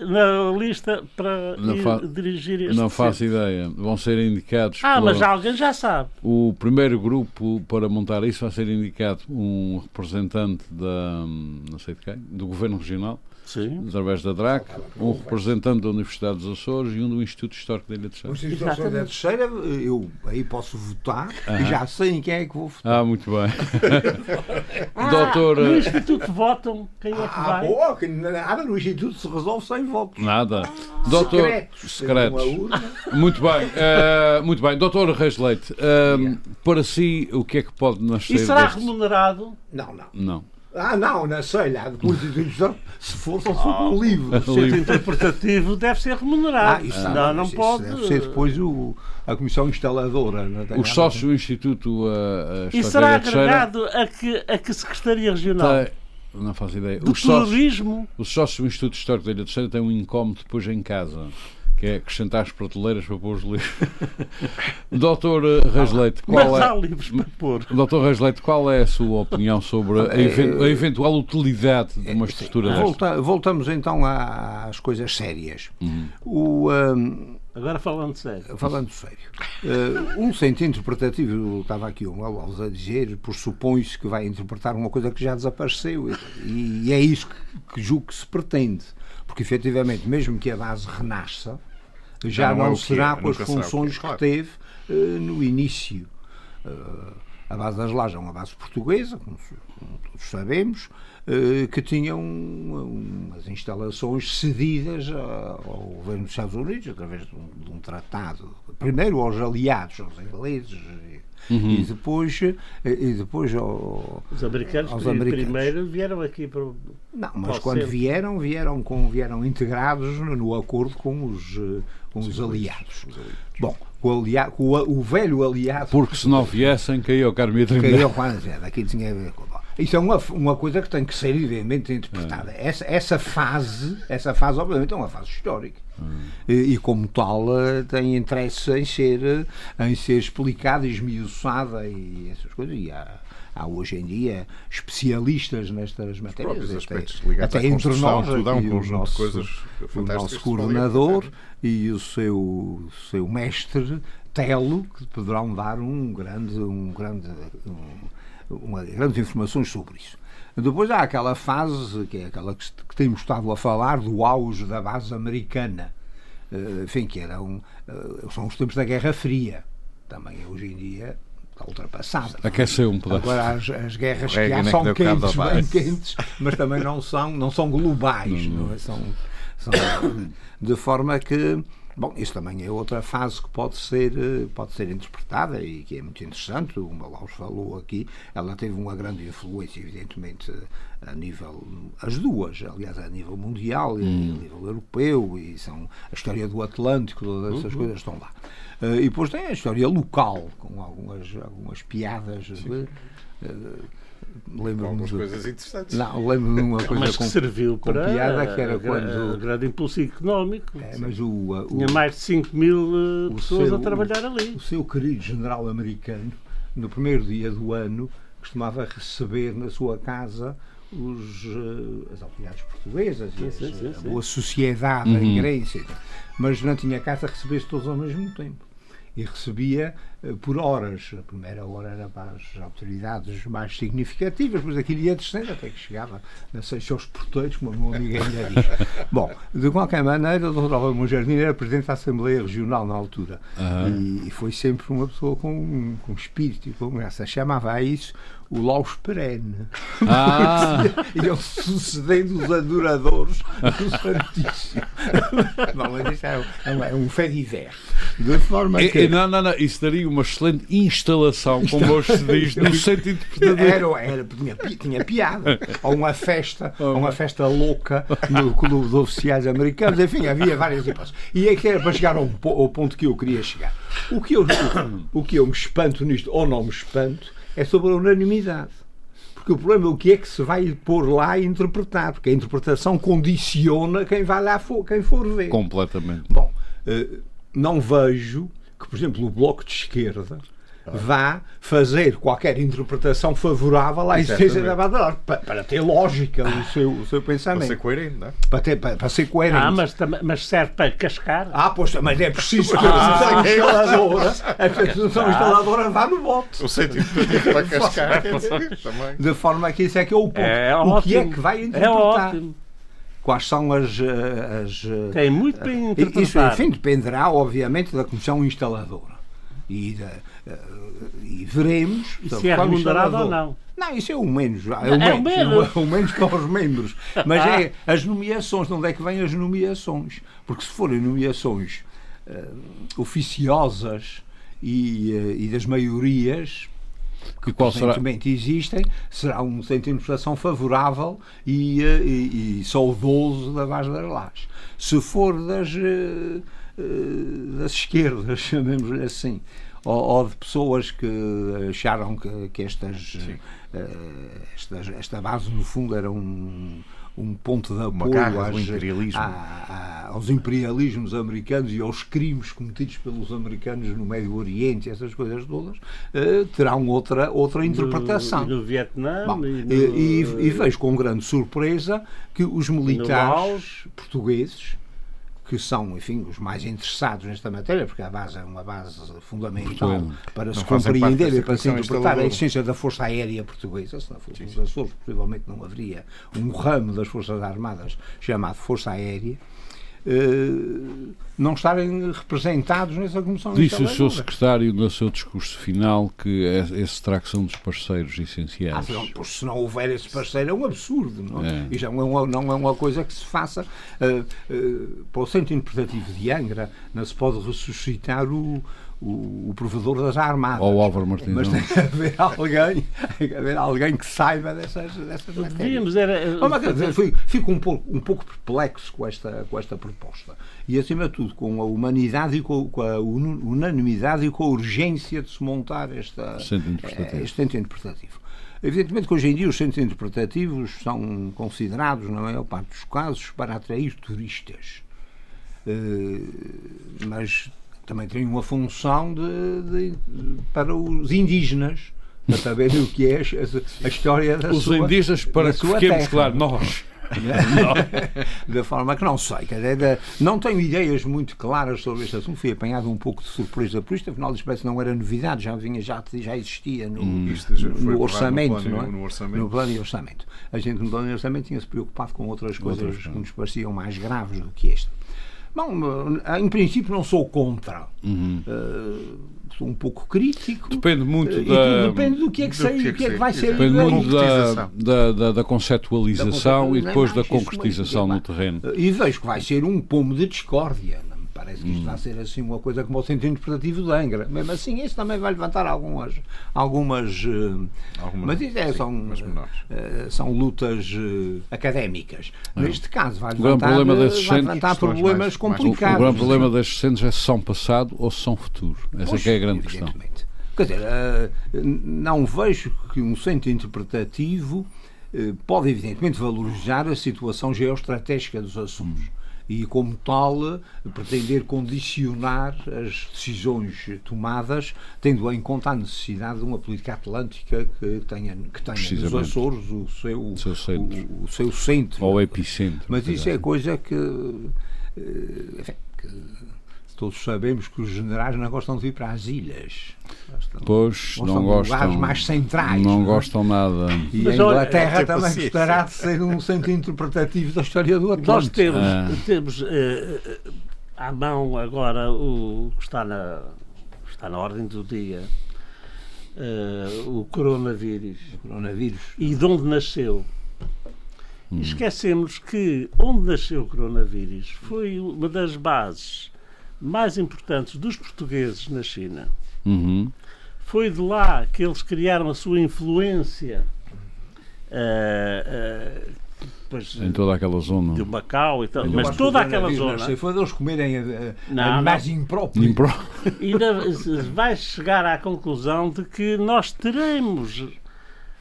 na lista para fa- dirigir este Não faço centro? ideia. Vão ser indicados. Ah, por- mas alguém já sabe. O primeiro grupo para montar isso vai ser indicado um representante da. não sei de quem, do Governo Regional, Sim. através da DRAC, um representante da Universidade dos Açores e um do Instituto Histórico da Ilha de Os Serra. instituições da terceira, eu aí posso votar e já sei em quem é que vou votar. Ah, muito bem. Ah, Doutor. No Instituto votam quem é que Ah, vai. boa, que nada no Instituto se resolve sem votos. Nada. Doutor. Secretos. Secretos. Tem. Muito bem, eh, muito bem. Doutor Reis Leite, eh, para si, o que é que pode nascer E será deste- remunerado? Não, não. Não. Ah, não, não sei lá. Depois se for, só se for com livro. O centro interpretativo deve ser remunerado. Ah, isso Senão não, não isso pode. Deve ser depois o, a comissão instaladora. não tem Os sócios do Instituto uh, E será agregado a que, a que Secretaria Regional? Não faço ideia. Do Os sócios, turismo? os sócios do Instituto Histórico da Ilha Terceira têm um incómodo depois em casa. que é acrescentar as prateleiras para pôr os livros. Doutor eh, Reis Leite, qual Mas é... há livros para pôr. Doutor Reis Leite, qual é a sua opinião sobre a, even- a eventual utilidade de uma estrutura desta? Volta- voltamos então às coisas sérias. O, hum, Agora falando sério. Falando sério, eh, um sentido interpretativo, eu estava aqui um Alves a dizer, por supõe-se que vai interpretar uma coisa que já desapareceu e, e é isso que, que julgo que se pretende, porque efetivamente, mesmo que a base renasça, já Já não não, é que será é, com as será o que é, funções claro. que teve eh, no início. Eh, a base das lajes é uma base portuguesa, como, como todos sabemos, que tinha um- umas instalações cedidas ao governo dos Estados Unidos através de um, de um tratado, primeiro aos aliados, aos ingleses, e, e depois, eh, e depois ao, Os americanos, aos americanos. primeiro vieram aqui para. o- Não, mas Pode quando ser. vieram, vieram, com, vieram integrados no, no acordo com os, eh, com os aliados. Bom, o, alia, o, o velho aliado Porque se não viessem, caiu o que eu quando dizer, daqui tinha a ver com. Isso é uma, uma coisa que tem que ser evidentemente interpretada. Essa, essa fase, essa fase, obviamente, é uma fase histórica. E, e, como tal, eh, tem interesse em ser, eh, em ser explicada, esmiuçada e essas coisas. E há, há hoje em dia especialistas nestas matérias. próprios até- até entre nós, tudo um conjunto de nosso- coisas o nosso coordenador e o seu, seu mestre Telo, que poderão dar um grande, um grande, um, uma, grandes informações sobre isso. Depois há aquela fase, que é aquela que, que temos estado a falar, do auge da base americana. Eh, enfim, que era um, eh, são os tempos da Guerra Fria. Também hoje em dia está ultrapassada. Aqueceu um pedaço. Agora as, as guerras que há é que são quentes, bem quentes, mas também não são, não são globais, não é? São, são de forma que Bom, isso também é outra fase que pode ser, eh, pode ser interpretada e que é muito interessante. O Malaus falou aqui, ela teve uma grande influência, evidentemente, a nível. as duas, aliás, a nível mundial e Hum. a nível europeu, e são a história do Atlântico, todas Uhum. essas coisas estão lá. Eh, E depois tem a história local, com algumas, algumas piadas. eh, eh, Lembro-me Algumas de- coisas interessantes. Não, lembro-me de uma coisa Mas que com, serviu com para piada que era a quando- a grande impulso económico. É, mas o, o, Tinha mais de 5 mil eh, o pessoas seu- a trabalhar ali. o seu querido general americano, no primeiro dia do ano, costumava receber na sua casa os, eh, as autoridades portuguesas e Sim, as- sim, sim, a sim. boa sociedade em Grécia. Mas não tinha casa a receber todos ao mesmo tempo. E recebia eh, por horas. A primeira hora era para as autoridades mais significativas, depois aquilo ia descendo até que chegava, não sei se aos porteiros, como o meu amigo ainda diz. Bom, de qualquer maneira, o Dr. Álvaro Jardim era presidente da Assembleia Regional na altura. E, e foi sempre uma pessoa com, com espírito e com graça. Chamava a isso o Laus Perene. Ah, Iam sucedendo os adoradores do Santíssimo. Bom, mas isso é, um- é um, é um fé. De forma que. não, não, não. Isso daria uma excelente instalação, como hoje se diz, no sentido interpretativo. Era, era, tinha, tinha piada. Ou uma festa, ou uma festa louca no Clube de Oficiais Americanos. Enfim, havia várias hipóteses. E é que era para chegar ao, ao ponto que eu queria chegar. O que eu, o, o que eu me espanto nisto, ou não me espanto, é sobre a unanimidade. Porque o problema é o que é que se vai pôr lá e interpretar. Porque a interpretação condiciona quem vai lá, for, quem for ver. Completamente. Bom, eh, não vejo que, por exemplo, o Bloco de Esquerda vá fazer qualquer interpretação favorável à existência da Badalar, para, para ter lógica o seu, o seu Para pensamento, ser coerente, não é? para, ter, para, para ser coerente. Ah, mas, mas serve para cascar. Ah, pois, mas é preciso que a Associação Instaladora, a Associação Instaladora vá no voto. O sentido para cascar. De forma que isso é que é o ponto. É o ótimo. que é que vai É interpretar? ótimo. Quais são as. eh, as eh, Tem muito para Isso, interpretar. enfim, dependerá, obviamente, da comissão instaladora. E, da, eh, e veremos E se é remunerado ou não. Não, isso é o menos. É o É o menos, menos. é o menos para os membros. Mas é as nomeações. De onde é que vêm as nomeações? Porque se forem nomeações eh, oficiosas e, eh, e das maiorias, E qual será? existem, será um centro de interpretação favorável e, eh, e, e saudoso da Vaz das Lajes. Se for das, eh, eh, das esquerdas, chamemos assim, ou, ou de pessoas que acharam que, que estas, uh, estas, esta base, no fundo, era um um ponto de apoio às, imperialismo. aos imperialismos americanos e aos crimes cometidos pelos americanos no Médio Oriente, essas coisas todas, uh, terão outra, outra interpretação. No, no Vietnã. Bom, e, no, e, e, vejo com grande surpresa que os militares portugueses que são, enfim, os mais interessados nesta matéria, porque a base é uma base fundamental Portugal. para se compreender e para se interpretar a essência da Força Aérea Portuguesa. Se não fosse os Açores, possivelmente não haveria um ramo das Forças Armadas chamado Força Aérea. Uh, não estarem representados nessa comissão. Disse o seu secretário no seu discurso final que esse terá que são dos parceiros essenciais. Ah, não, pois se não houver esse parceiro é um absurdo. Não, é. Isto não é, uma, não é uma coisa que se faça uh, uh, para o centro interpretativo de Angra. Não se pode ressuscitar o, o, o provedor das armadas. Ou o Álvaro Martins. Mas tem que haver alguém, tem que haver alguém que saiba dessas, dessas matérias. Era, oh, fico, fico um, pouco, um pouco perplexo com esta, com esta proposta. E, acima de tudo, com a humanidade e com, com a unanimidade e com a urgência de se montar esta, centro interpretativo. este centro interpretativo. Evidentemente que hoje em dia os centros interpretativos são considerados, na maior parte dos casos, para atrair turistas. Uh, mas também tem uma função de, de, para os indígenas para saberem o que é a, a história da os sua Os indígenas, para que fiquemos terra. claro, nós. da forma que não sei, dizer, não tenho ideias muito claras sobre este assunto. Fui apanhado um pouco de surpresa por isto, afinal, isto não era novidade, já vinha, já, já existia no, hum. no orçamento, no plano, não é? No, orçamento. no plano e orçamento. A gente no plano e orçamento tinha-se preocupado com outras coisas que nos pareciam mais graves do que esta. Bom, em princípio não sou contra. Uhum. Uh, sou um pouco crítico. Depende muito uh, da... Depende do que é que, sei, que, é que, é que vai ser. Depende muito da, da, da, da, conceptualização da e depois da concretização no terreno. E vejo que vai ser um pomo de discórdia parece que isto hum. vai ser assim uma coisa como o centro interpretativo de Angra. Mesmo assim, isso também vai levantar algumas. algumas, uh, algumas mas isso é, sim, são, uh, são lutas uh, académicas. É. Neste caso, vai levantar, problema vai levantar problemas mais, complicados. Mais, o, o grande problema destes centros é se são passado ou se são futuro. Essa Poxa, é a grande questão. Quer dizer, não vejo que um centro interpretativo pode, evidentemente, valorizar a situação geoestratégica dos assuntos e, como tal, pretender condicionar as decisões tomadas, tendo em conta a necessidade de uma política atlântica que tenha, que tenha nos Açores o seu, o seu centro. O, o seu centro. Ou epicentro. Mas isso é coisa que, eh, enfim, que todos sabemos que os generais não gostam de vir para as ilhas. Gostam, pois, gostam não gostam. mais centrais. Não, não é? gostam nada. E Mas a Inglaterra também gostará de ser um centro interpretativo da história do Atlântico. Nós temos, ah. temos uh, à mão agora o que está na, está na ordem do dia. Uh, o coronavírus. O coronavírus. E de onde nasceu. Hum. Esquecemos que onde nasceu o coronavírus foi uma das bases mais importantes dos portugueses na China. Uhum. Foi de lá que eles criaram a sua influência. Uh, uh, Pois, em toda aquela zona. De Macau e tal. Mas toda aquela zona. Sei, foi eles comerem uh, não, animais impróprios. Impró e vai chegar à conclusão de que nós teremos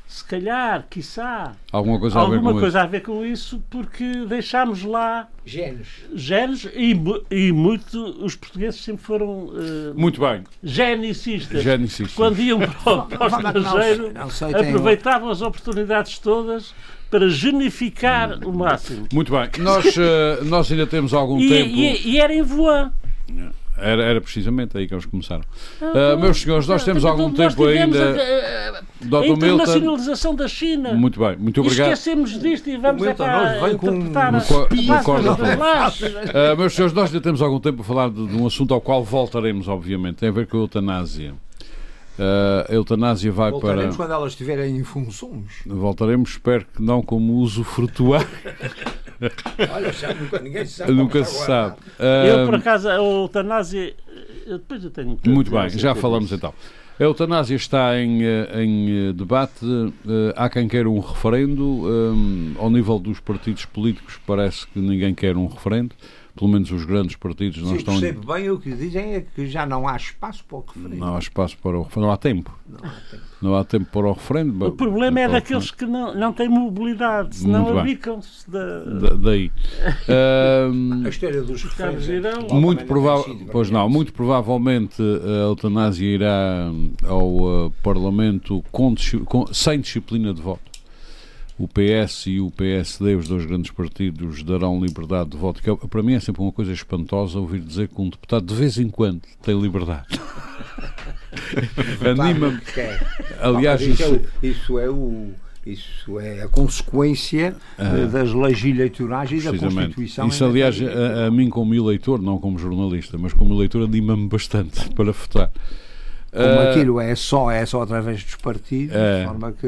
se calhar, quiçá, alguma coisa, alguma a, ver coisa a ver com isso, porque deixámos lá genes, genes e, e muito os portugueses sempre foram uh, muito bem genicistas. genicistas. Quando iam para, para o estrangeiro, aproveitavam as oportunidades todas para genificar o máximo. Muito bem. Nós, uh, nós ainda temos algum e, tempo. E, e era em voar. Era, era precisamente aí que eles começaram. Uh, meus senhores, nós temos algum tempo ainda. A, a, a internacionalização da China. Muito bem, muito obrigado. E esquecemos disto e vamos cá vem com interpretar no, uh, Meus senhores, nós ainda temos algum tempo para falar de, de, um assunto ao qual voltaremos, obviamente. Tem a ver com a eutanásia. Uh, a eutanásia vai Voltaremos para. quando elas estiverem em funções. Voltaremos, espero que não como usufrutuar. Olha, já nunca, ninguém sabe. Nunca se sabe. Eu, por acaso, a eutanásia. Depois eu tenho. Muito bem, já falamos então. A eutanásia está em, eh, em eh, debate. Eh, há quem queira um referendo. Ao nível dos partidos políticos, parece que ninguém quer um referendo. Pelo menos os grandes partidos não Sim, estão. percebo bem o que dizem é que já não há espaço para o referendo. Não há espaço para o referendo. Não há tempo. Não há tempo. Não há tempo para o referendo. O problema é daqueles que não, não têm mobilidade, senão abicam-se da. Da- daí. Ahm, A história dos referendos. Girão. também muito provável, pois não, muito provavelmente a eutanásia irá ao uh, Parlamento com com- sem disciplina de voto. O PS e o PSD, os dois grandes partidos, darão liberdade de voto. Que é- para mim é sempre uma coisa espantosa ouvir dizer que um deputado de vez em quando tem liberdade. Anima-me. Que é. Aliás, isso, é isso- o, isso é o- isso é a consequência eh, das leis eleitorais e da Ah. Constituição. Isso, aliás, a, a mim como eleitor, não como jornalista, mas como eleitor anima-me bastante para votar. Como Ah, aquilo é só, é só através dos partidos, É. de forma que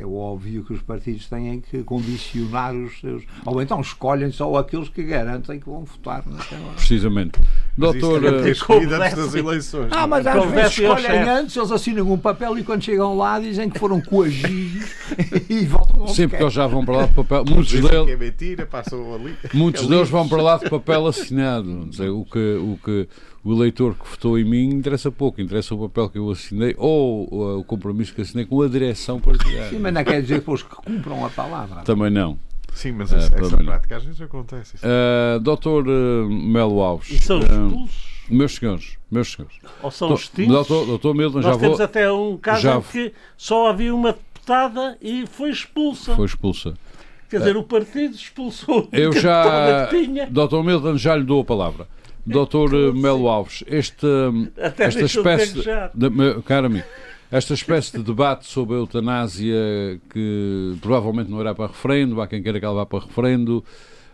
é óbvio que os partidos têm que condicionar os seus. Ou então escolhem só aqueles que garantem que vão votar naquela hora. Precisamente. Mas Doutor, eh, escolhido antes das eleições. Ah, mas às vezes escolhem antes, eles assinam um papel e quando chegam lá dizem que foram coagidos e votam onde sempre que eles já vão para lá de papel, muitos que é deles, mentira, passam ali. muitos É deles vão para lá de papel assinado. Dizer, o, que, o que o eleitor que votou em mim interessa pouco, interessa o papel que eu assinei ou uh, o compromisso que assinei com a direção Sim, partidária. mas não quer dizer depois que cumpram a palavra. Também não. Sim, mas Ah, essa, essa também não. prática às vezes acontece. Isso. Uh, doutor uh, Melo Alves, E são uh, expulsos? meus senhores, meus senhores. Ou são extintos? Doutor, doutor Milton, Nós já temos vou. até um caso já em que só havia uma deputada e foi expulsa. Foi expulsa. Quer dizer, o partido expulsou a Eu já. que tinha. Doutor Milton, já lhe dou a palavra. Doutor uh, Melo Alves, este, Até esta de espécie. De, meu caro amigo, esta espécie de debate sobre a eutanásia que provavelmente não irá para referendo, há quem queira que ela vá para referendo,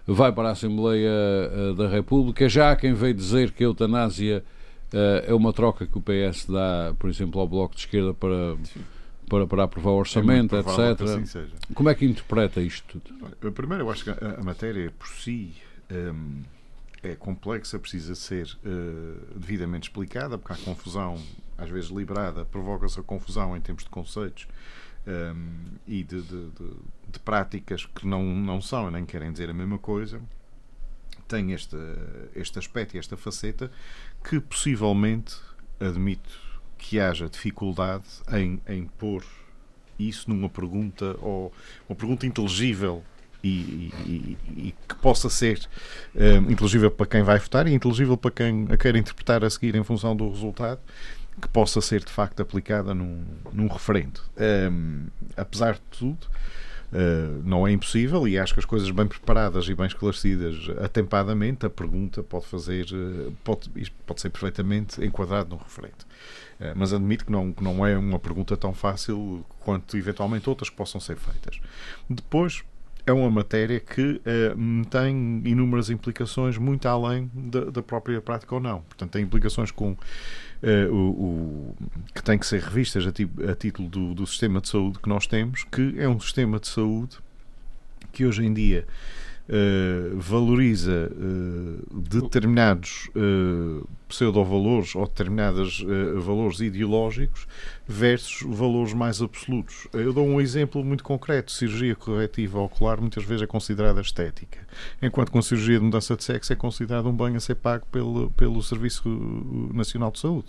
vai para a Assembleia eh, da República. Já há quem veio dizer que a eutanásia eh, é uma troca que o PS dá, por exemplo, ao Bloco de Esquerda para, para, para aprovar o É orçamento, que etc. assim. Como é que interpreta isto tudo? Primeiro, eu acho que a, a matéria por si hum, é complexa, precisa ser eh, devidamente explicada, porque há confusão, às vezes liberada, provoca-se a confusão em termos de conceitos hum, e de, de- de- de práticas que não, não são, nem querem dizer a mesma coisa. Tem este, este aspecto e esta faceta que possivelmente admito que haja dificuldade em, em pôr isso numa pergunta ou uma pergunta inteligível e, e- e- que possa ser eh, inteligível para quem vai votar e inteligível para quem a quer interpretar a seguir em função do resultado que possa ser de facto aplicada num, num referendo. Ehm, apesar de tudo, eh, não é impossível e acho que as coisas bem preparadas e bem esclarecidas atempadamente, a pergunta pode fazer, eh, pode, pode ser perfeitamente enquadrado num referendo. Mas admito que não, que não é uma pergunta tão fácil quanto eventualmente outras que possam ser feitas. Depois, é uma matéria que eh, tem inúmeras implicações muito além da, da própria prática ou não. Portanto, tem implicações com eh, o, o- que têm que ser revistas a, a título do, do sistema de saúde que nós temos, que é um sistema de saúde que hoje em dia eh, valoriza eh, determinados eh, pseudo-valores ou determinados valores ideológicos versus valores mais absolutos. Eu dou um exemplo muito concreto. Cirurgia corretiva ocular muitas vezes é considerada estética, enquanto a cirurgia de mudança de sexo é considerada um bem a ser pago pelo, pelo Serviço Nacional de Saúde.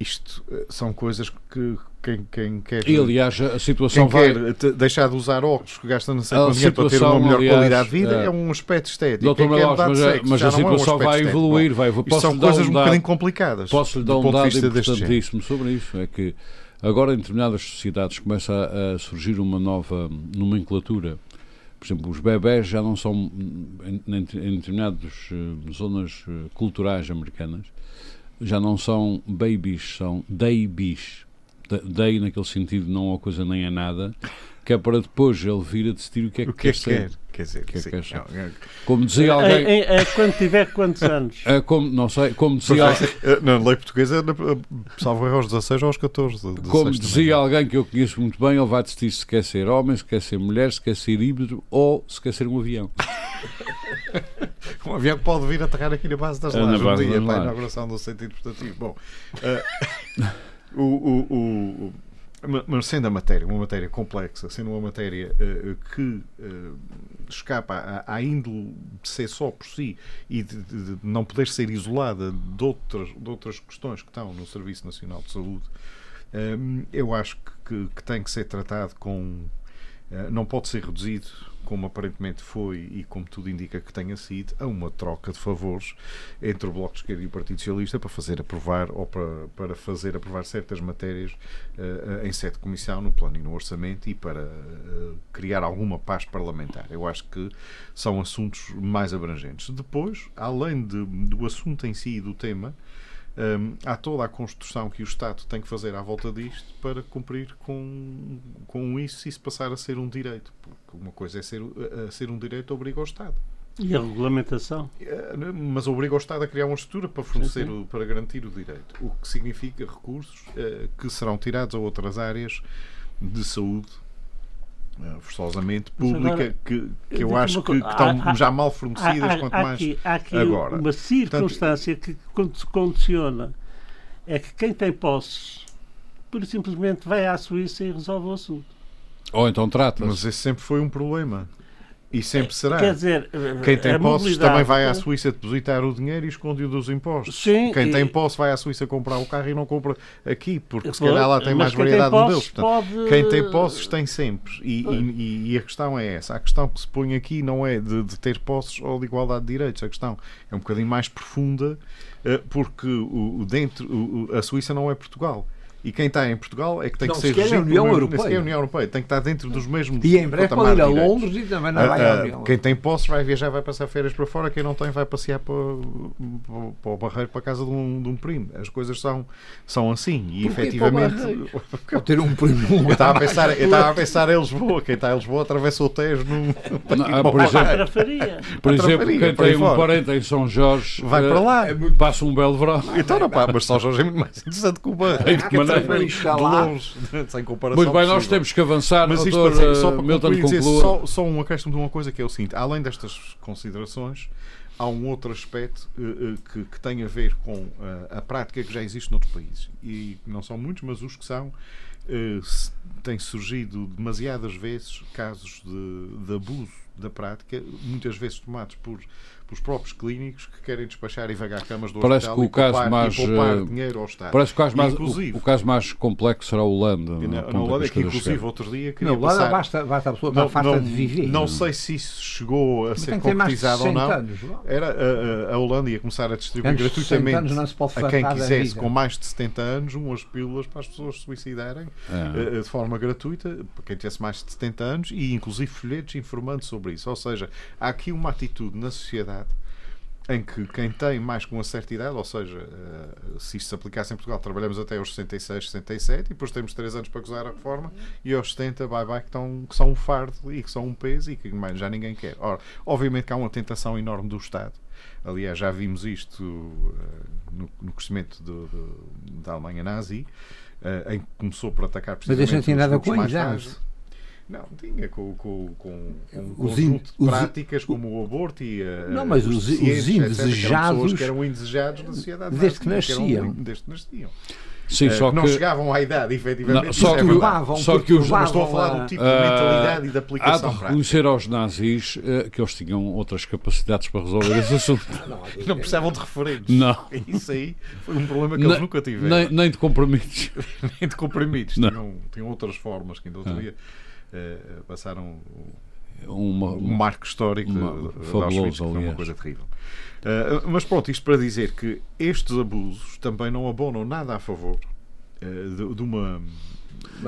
Isto eh, são coisas que quem, quem quer... E aliás, a situação Quem vai. quer deixar de usar óculos que gasta não sei quanto dinheiro para ter uma situação, melhor aliás, qualidade de vida é- é um aspecto estético. Doutor Melos, mas, a- sexo mas já a não é um situação vai evoluir. Vai, posso são coisas um bocadinho complicadas. Posso lhe dar um dado importantíssimo sobre isso. É que agora em determinadas sociedades começa a, a surgir uma nova nomenclatura. Por exemplo, os bebés já não são, em, em, determinadas eh, zonas culturais americanas, já não são babies, são. Da- Day naquele sentido não é uma coisa nem é nada, que é para depois ele vir a decidir o que é que, O que é quer que ser. quer? Quer dizer, Que é sim, quer ser? não, é- Como dizia Em- alguém, em- em- quando tiver quantos anos? é como, não sei, como dizia, Eh, Na lei portuguesa, salvo erro, aos 16 ou aos 14. 16 Como também. dizia alguém que eu conheço muito bem, ele vai decidir se quer ser homem, se quer ser mulher, se quer ser híbrido ou se quer ser um avião. Um avião que pode vir aterrar aqui na base das É, lajes um dia para a inauguração do centro interpretativo. Bom, eh, o, o- o- mas sendo a matéria uma matéria complexa, sendo uma matéria uh, que uh, escapa à, à, índole de ser só por si e de, de, de, não poder ser isolada de outras, de outras questões que estão no Serviço Nacional de Saúde, eu acho que, que, que, tem que ser tratado com. Uh, não pode ser reduzido como aparentemente foi e como tudo indica que tenha sido, a uma troca de favores entre o Bloco de Esquerda e o Partido Socialista para fazer aprovar ou para, para fazer aprovar certas matérias uh, em sede de comissão, no plano e no orçamento e para uh, criar alguma paz parlamentar. Eu acho que são assuntos mais abrangentes. Depois, além de, do assunto em si e do tema, um, há toda a construção que o Estado tem que fazer à volta disto para cumprir com, com isso e se passar a ser um direito. Porque uma coisa é ser, ser um direito obriga o Estado. E a regulamentação? Mas obriga o Estado a criar uma estrutura para fornecer, sim, sim. para garantir o direito. O que significa recursos uh, que serão tirados a outras áreas de saúde eh, forçosamente pública agora, que, que eu acho que, que, estão há, já mal fornecidas há, quanto há mais aqui, há aqui agora. uma circunstância Portanto, que condiciona é que quem tem posses por simplesmente vai à Suíça e resolve o assunto. Ou então trata. Mas esse sempre foi um problema. E sempre será. Quer dizer, quem tem posses também vai à Suíça depositar o dinheiro e esconde-o dos impostos. Sim, quem e... tem posse vai à Suíça comprar o carro e não compra aqui, porque se calhar lá tem mais variedade de modelos. Portanto, pode... Quem tem posses tem sempre. E, e, e, a questão é essa. A questão que se põe aqui não é de, de, ter posses ou de igualdade de direitos. A questão é um bocadinho mais profunda, eh, porque o, dentro, a Suíça não é Portugal. E quem está em Portugal é que tem não, que ser regime. a União Europeia. a União Europeia. Tem que estar dentro dos mesmos. E em breve pode ir a Londres e também não vai à ah, União. Quem tem posse vai viajar, vai passar férias para fora. Quem não tem vai passear para, para, o Barreiro, para a casa de um, de um primo. As coisas são, são assim. E Porquê efetivamente. Pode ter um primo. Eu estava a pensar, eu estava a pensar em Lisboa. Quem está em Lisboa atravessa o Tejo num. Não, por exemplo, por exemplo quem tem um parente em São Jorge vai para lá. É passa um belo verão. Então não, pá, mas São Jorge é muito mais interessante que o Barreiro longe, sem comparação. Muito bem, nós temos que avançar, Mas isto doutor, para, só para Milton dizer, só, só um acréscimo de uma coisa que é o seguinte, além destas considerações, há um outro aspecto uh, uh, que, que, tem a ver com uh, a prática que já existe noutros países. E não são muitos, mas os que são, têm surgido demasiadas vezes casos de, de abuso da prática, muitas vezes tomados por os próprios clínicos que querem despachar e vagar camas do parece hospital que o caso poupar, mais, eh, dinheiro ao Estado. Parece que o caso, mais, o, o, caso mais complexo será a Holanda. Na, na, Holanda, que inclusive outro dia queria Holanda passar... basta, basta a pessoa estar farta de viver. Não sei se isso chegou a Mas ser concretizado ou não. Anos, Era, a, a, Holanda ia começar a distribuir Antes gratuitamente a quem quisesse com mais de 70 anos umas pílulas para as pessoas se suicidarem é. de forma gratuita, para quem tivesse mais de 70 anos, e inclusive folhetos informando sobre isso. Ou seja, há aqui uma atitude na sociedade em que quem tem mais com uma certa idade, ou seja, uh, se isto se aplicasse em Portugal, trabalhamos até aos 66, 67 e depois temos 3 anos para gozar a reforma e aos 70, bye bye, que, estão, que são um fardo e que são um peso e que mais, já ninguém quer. Ora, obviamente que há uma tentação enorme do Estado. Aliás, já vimos isto uh, no, no, crescimento do, do, da Alemanha nazi, uh, em que começou por atacar precisamente Mas deixa nada com mais não, tinha com, com, com, com um conjunto de práticas como o aborto e a, Não, mas os, os indesejados. Etc, que, eram, indesejados da sociedade. Desde que nasciam. desde que nasciam. Sim, só que não chegavam à idade, efetivamente. Não, só, é que, só que os, mas estou a falar do tipo de mentalidade uh, e de aplicação Há de reconhecer aos nazis uh, que eles tinham outras capacidades para resolver esse assunto. não, não precisavam de referentes. Não. Isso aí foi um problema que eles nunca tiveram. Nem, nem de comprimidos. nem de comprimidos. Tinham, tinham outras formas que ainda outro dia eh, passaram uma, um marco histórico uma, de, fabuloso, foi uma coisa terrível. Uh, mas pronto, isto para dizer que estes abusos também não abonam nada a favor uh, de, de, uma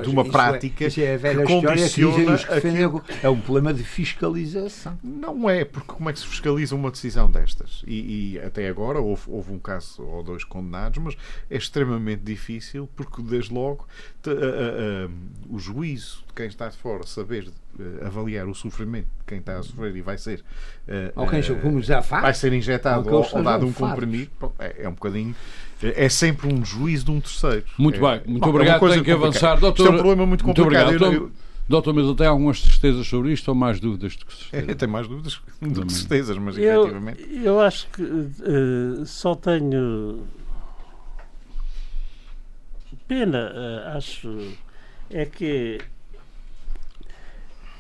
de uma é- prática é, é a velha que condiciona que aquilo... é um problema de fiscalização. Não é, porque como é que se fiscaliza uma decisão destas? E, e até agora houve, houve, um caso ou dois condenados, mas é extremamente difícil porque desde logo te, a, a, a, o juízo de quem está de fora saber uh, avaliar o sofrimento de quem está a sofrer e vai ser uh, ou quem, uh, já faz, vai ser injetado ou, ou dado um comprimido é, é um bocadinho é sempre um juízo de um terceiro. Muito é, bem, muito bom, obrigado. É Tem que avançar. Doutor, isto é um problema muito complicado. Muito obrigado. Doutor Milton, tem algumas certezas sobre isto ou mais dúvidas do que certezas? É, tem mais dúvidas do que certezas, mas eu, efetivamente. Eu acho que uh, só tenho pena, uh, acho é que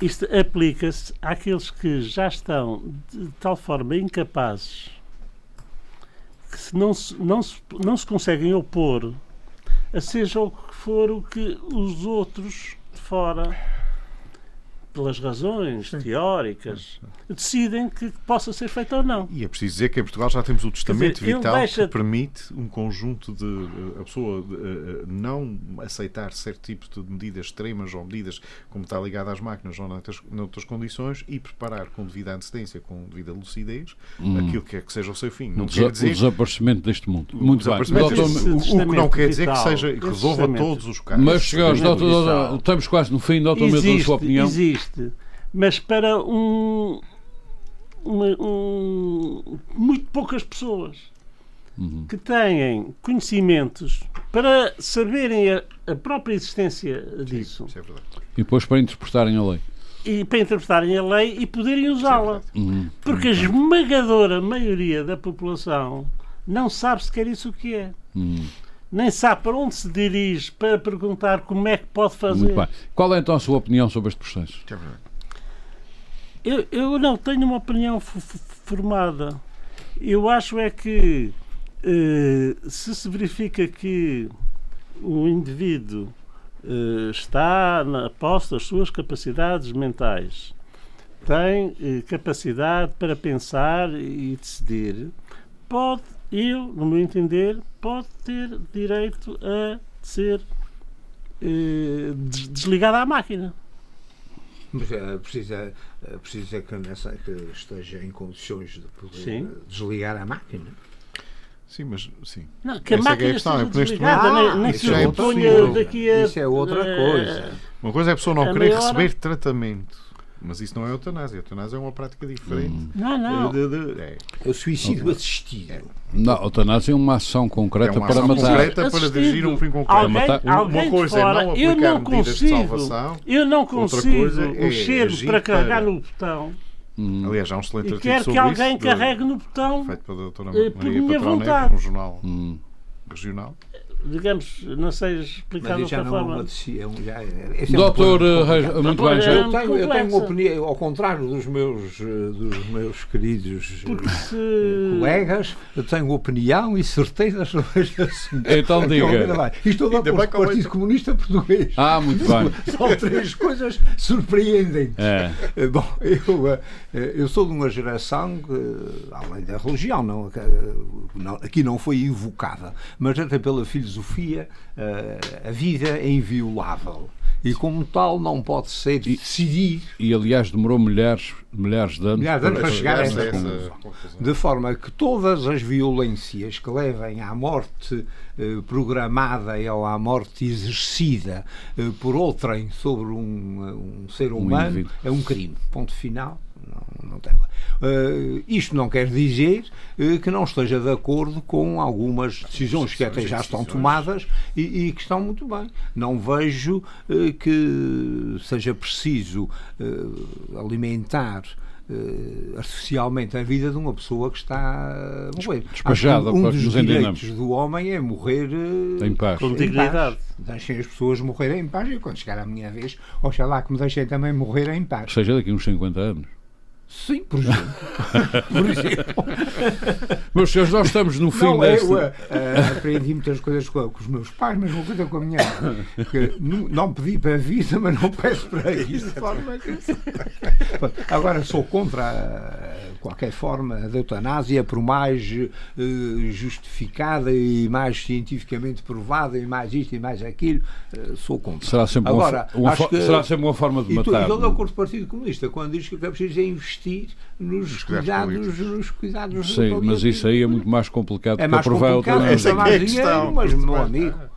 isto aplica-se àqueles que já estão de tal forma incapazes que se não, se, não, se, não se conseguem opor a seja o que for o que os outros de fora pelas razões Sim. teóricas, decidem que possa ser feito ou não. E é preciso dizer que em Portugal já temos o testamento dizer, vital deixa... que permite um conjunto de eh, a pessoa de, uh, não aceitar certo tipo de medidas extremas ou medidas como está ligada às máquinas ou noutras, noutras condições e preparar com devida antecedência, com devida lucidez, hum. aquilo que é que seja o seu fim. Não o, quer dizer... o desaparecimento deste mundo. O Muito bem. Doutor, o, o, que não quer dizer que seja que resolva todos os casos. Mas, senhores, doutor, estamos quase no fim, doutor, existe, a sua opinião. Existe existe, mas para um, uma, um muito poucas pessoas uhum. que têm conhecimentos para saberem a, a própria existência disso. Sim, é e depois para interpretarem a lei. E para interpretarem a lei e poderem usá-la. Uhum. Porque a esmagadora maioria da população não sabe sequer isso o que é. Uhum nem sabe para onde se dirige para perguntar como é que pode fazer. Qual é então a sua opinião sobre este processo? Eu, eu não tenho uma opinião formada. Eu acho é que eh, se se verifica que o indivíduo eh, está na posse das suas capacidades mentais, tem eh, capacidade para pensar e decidir, pode eu, no meu entender, pode ter direito a ser eh, desligado à máquina. Mas é, precisa, é, precisa que, nessa, que esteja em condições de poder sim. desligar a máquina. Sim, mas sim. Não, que a Essa máquina é a questão, é desligada, ah, nem, nem se é ponha daqui a... Isso é outra coisa. Uma coisa é a pessoa não querer receber tratamento mas isso não é eutanásia. A eutanásia é uma prática diferente. Hum. Não, não. De, de, de, é. é. o suicídio assistido. É. Não, a eutanásia é uma ação concreta é uma ação para matar. concreta para dirigir um fim concreto. Alguém, alguém uma coisa fora, é não aplicar eu não consigo, salvação. Eu não consigo o cheiro para carregar para... no botão. Hum. Aliás, há um excelente artigo quero que alguém isso, carregue no botão feito pela doutora eh, Maria Patrão Neves, um jornal hum. regional digamos, não sei explicar de outra forma. É já, é Doutor, é muito bem. Já. Eu, tenho, eu tenho uma opinião, ao contrário dos meus, eh, dos meus queridos eh, se... colegas, eu tenho opinião e certeza sobre este assunto. Então diga. Estou do Partido Comunista Português. Ah, muito bem. São três coisas surpreendentes. É. Eh, bom, eu, eu sou de uma geração que, além da religião, não, não, aqui não foi invocada, mas até pela filosofia filosofia, uh, a vida é inviolável e como tal não pode ser decidir. E, e aliás demorou milhares, milhares de anos, milhares de anos para, para chegar a essa conclusão. De forma que todas as violências que levem à morte eh, programada ou à morte exercida eh, por outrem sobre um, um ser humano um é um crime. Ponto final. Não, não tem Uh, isto não quer dizer uh, que não esteja de acordo com algumas decisões que até já estão tomadas e, e que estão muito bem. Não vejo uh, que seja preciso alimentar Uh, artificialmente a vida de uma pessoa que está a morrer. Despachada, um, um dos direitos do homem é morrer uh, em paz. Com dignidade. Deixem as pessoas morrerem em paz e quando chegar a minha vez, oxalá que me deixem também morrer em paz. Seja daqui uns 50 anos. Sim, por exemplo. por exemplo. Meus senhores, nós estamos no fim não, deste... Eu uh, aprendi muitas coisas com, com, os meus pais, mas uma coisa com a minha que não, não pedi para a vida, mas não peço para isso. Agora sou contra qualquer forma da eutanásia, por mais uh, justificada e mais cientificamente provada e mais isto e mais aquilo, uh, sou contra. Será sempre, Agora, uma, uma que, será sempre uma forma de matar. E todo o Corpo Partido Comunista, quando diz que o que é preciso é investir investir nos, cuidados, nos cuidados Sim, mas isso aí é muito mais complicado é mais complicado, essa é, é dinheiro, mas meu amigo é, é,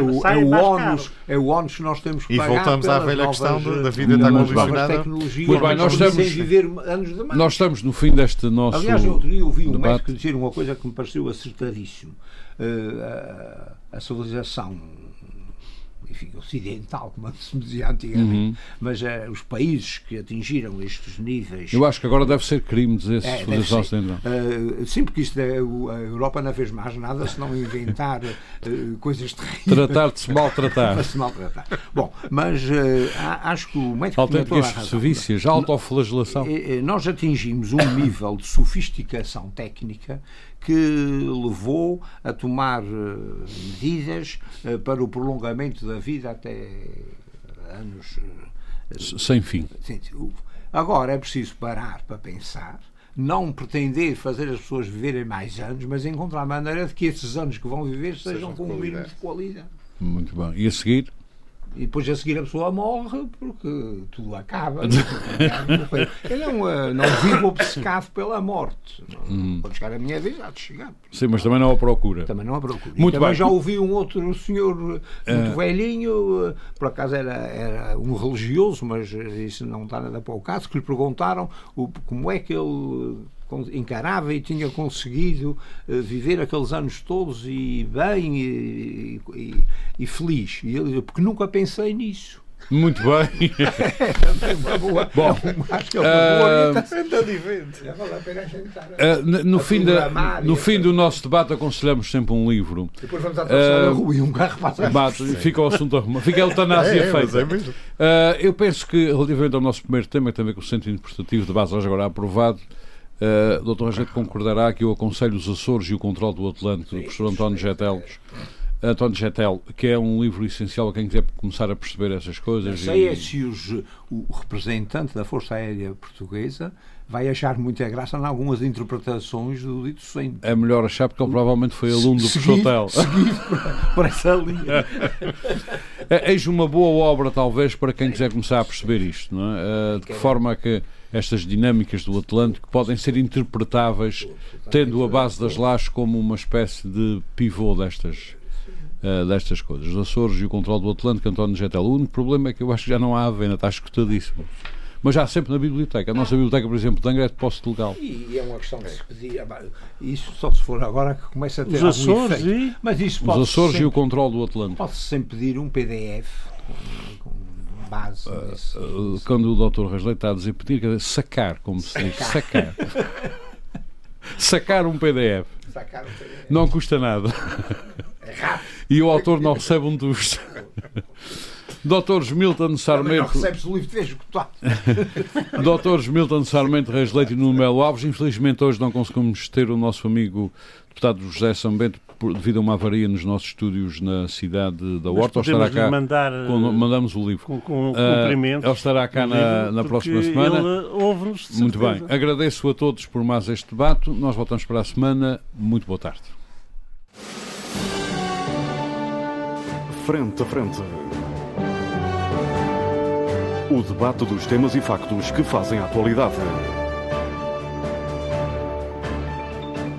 o, é, o ónus, é o ónus que nós temos que pagar. E voltamos à velha novas, questão da vida está condicionada. Muito bem, nós estamos, viver anos de nós estamos no fim deste nosso. Aliás, outro dia ouvi um médico dizer uma coisa que me pareceu acertadíssimo. Uh, a, a civilização enfim, ocidental, como se dizia antigamente, uhum. mas uh, os países que atingiram estes níveis. Eu acho que agora deve ser crime dizer-se é, exposição ocidental. Uh, sim, porque isto é, a Europa não fez mais nada se não inventar uh, coisas terríveis. Tratar de se maltratar. Para se maltratar. Bom, mas acho que o médico. Autênticas sevícias, autoflagelação. Nós atingimos um nível de sofisticação técnica que levou a tomar eh, medidas eh, para o prolongamento da vida até anos. Eh, sem fim. Agora é preciso parar para pensar não pretender fazer as pessoas viverem mais anos, mas encontrar a maneira de que esses anos que vão viver sejam, sejam com um mínimo de qualidade. Muito bem. E a seguir? E depois a seguir a pessoa morre porque tudo acaba. Eu não, eh, não vivo obcecado pela morte. Hum. Quando chegar a minha vez, há de chegar. Sim, mas também não a procura. Também não a procura. Muito também bem. já ouvi um outro senhor muito uh... velhinho, por acaso era, era um religioso, mas isso não está nada para o caso, que lhe perguntaram o, como é que ele encarava e tinha conseguido uh, viver aqueles anos todos e bem e, e, e feliz. E ele, porque nunca pensei nisso. Muito bem. é uma boa. Bom, acho que é uma boa uh, no, fim da, no fim do nosso debate aconselhamos sempre um livro. Depois vamos atravessar uh, a rua e um carro passa. Bate, fica o assunto arrumado. Fica a eutanásia é, feita. É uh, eu penso que, relativamente ao nosso primeiro tema, que tem a ver com o centro interpretativo de base hoje agora aprovado, Uh, doutor Angelo concordará que eu aconselho os Açores e o controle do Atlântico, do professor António Getelos. António Getel, que é um livro essencial a quem quiser começar a perceber essas coisas. Não sei e... é se os, o representante da Força Aérea Portuguesa vai achar muita graça em algumas interpretações do dito centro. É melhor achar porque ele provavelmente foi aluno do professor Tel. Seguido por, essa linha. É, eis uma boa obra, talvez, para quem quiser começar a perceber isto. Não é? Uh, de que forma que estas dinâmicas do Atlântico podem ser interpretáveis tendo a base das lajes como uma espécie de pivô destas, uh, destas coisas. Os Açores e o controle do Atlântico, António Getel. O único problema é que eu acho que já não há a venda, está escutadíssimo. Mas já sempre na biblioteca. A nossa biblioteca, por exemplo, de Angra é de posse legal. E, é uma questão de se pedir. Isso só se for agora que começa a ter Os Açores e... Mas isso pode Os Açores sempre, e o controle do Atlântico. Pode-se sempre pedir um PDF com, com base. Uh, uh, quando o Dr. Rasley está a dizer pedir, quer dizer sacar, como se diz. Sacar. sacar um PDF. Sacar um PDF. Não custa nada. É rápido. E o autor não recebe um dos. Doutores Milton Sarmento. Não recebes o livro de esgotado. Doutores Milton Sarmento Reis Leite e Nuno Melo Alves. Infelizmente hoje não conseguimos ter o nosso amigo deputado José Sambento devido a uma avaria nos nossos estúdios na cidade da Horta. Estará cá, mandar, com, mandamos o livro. Com, com uh, ele estará cá na, na próxima semana. Muito bem. Agradeço a todos por mais este debate. Nós voltamos para a semana. Muito boa tarde. Frente a frente. O debate dos temas e factos que fazem a atualidade.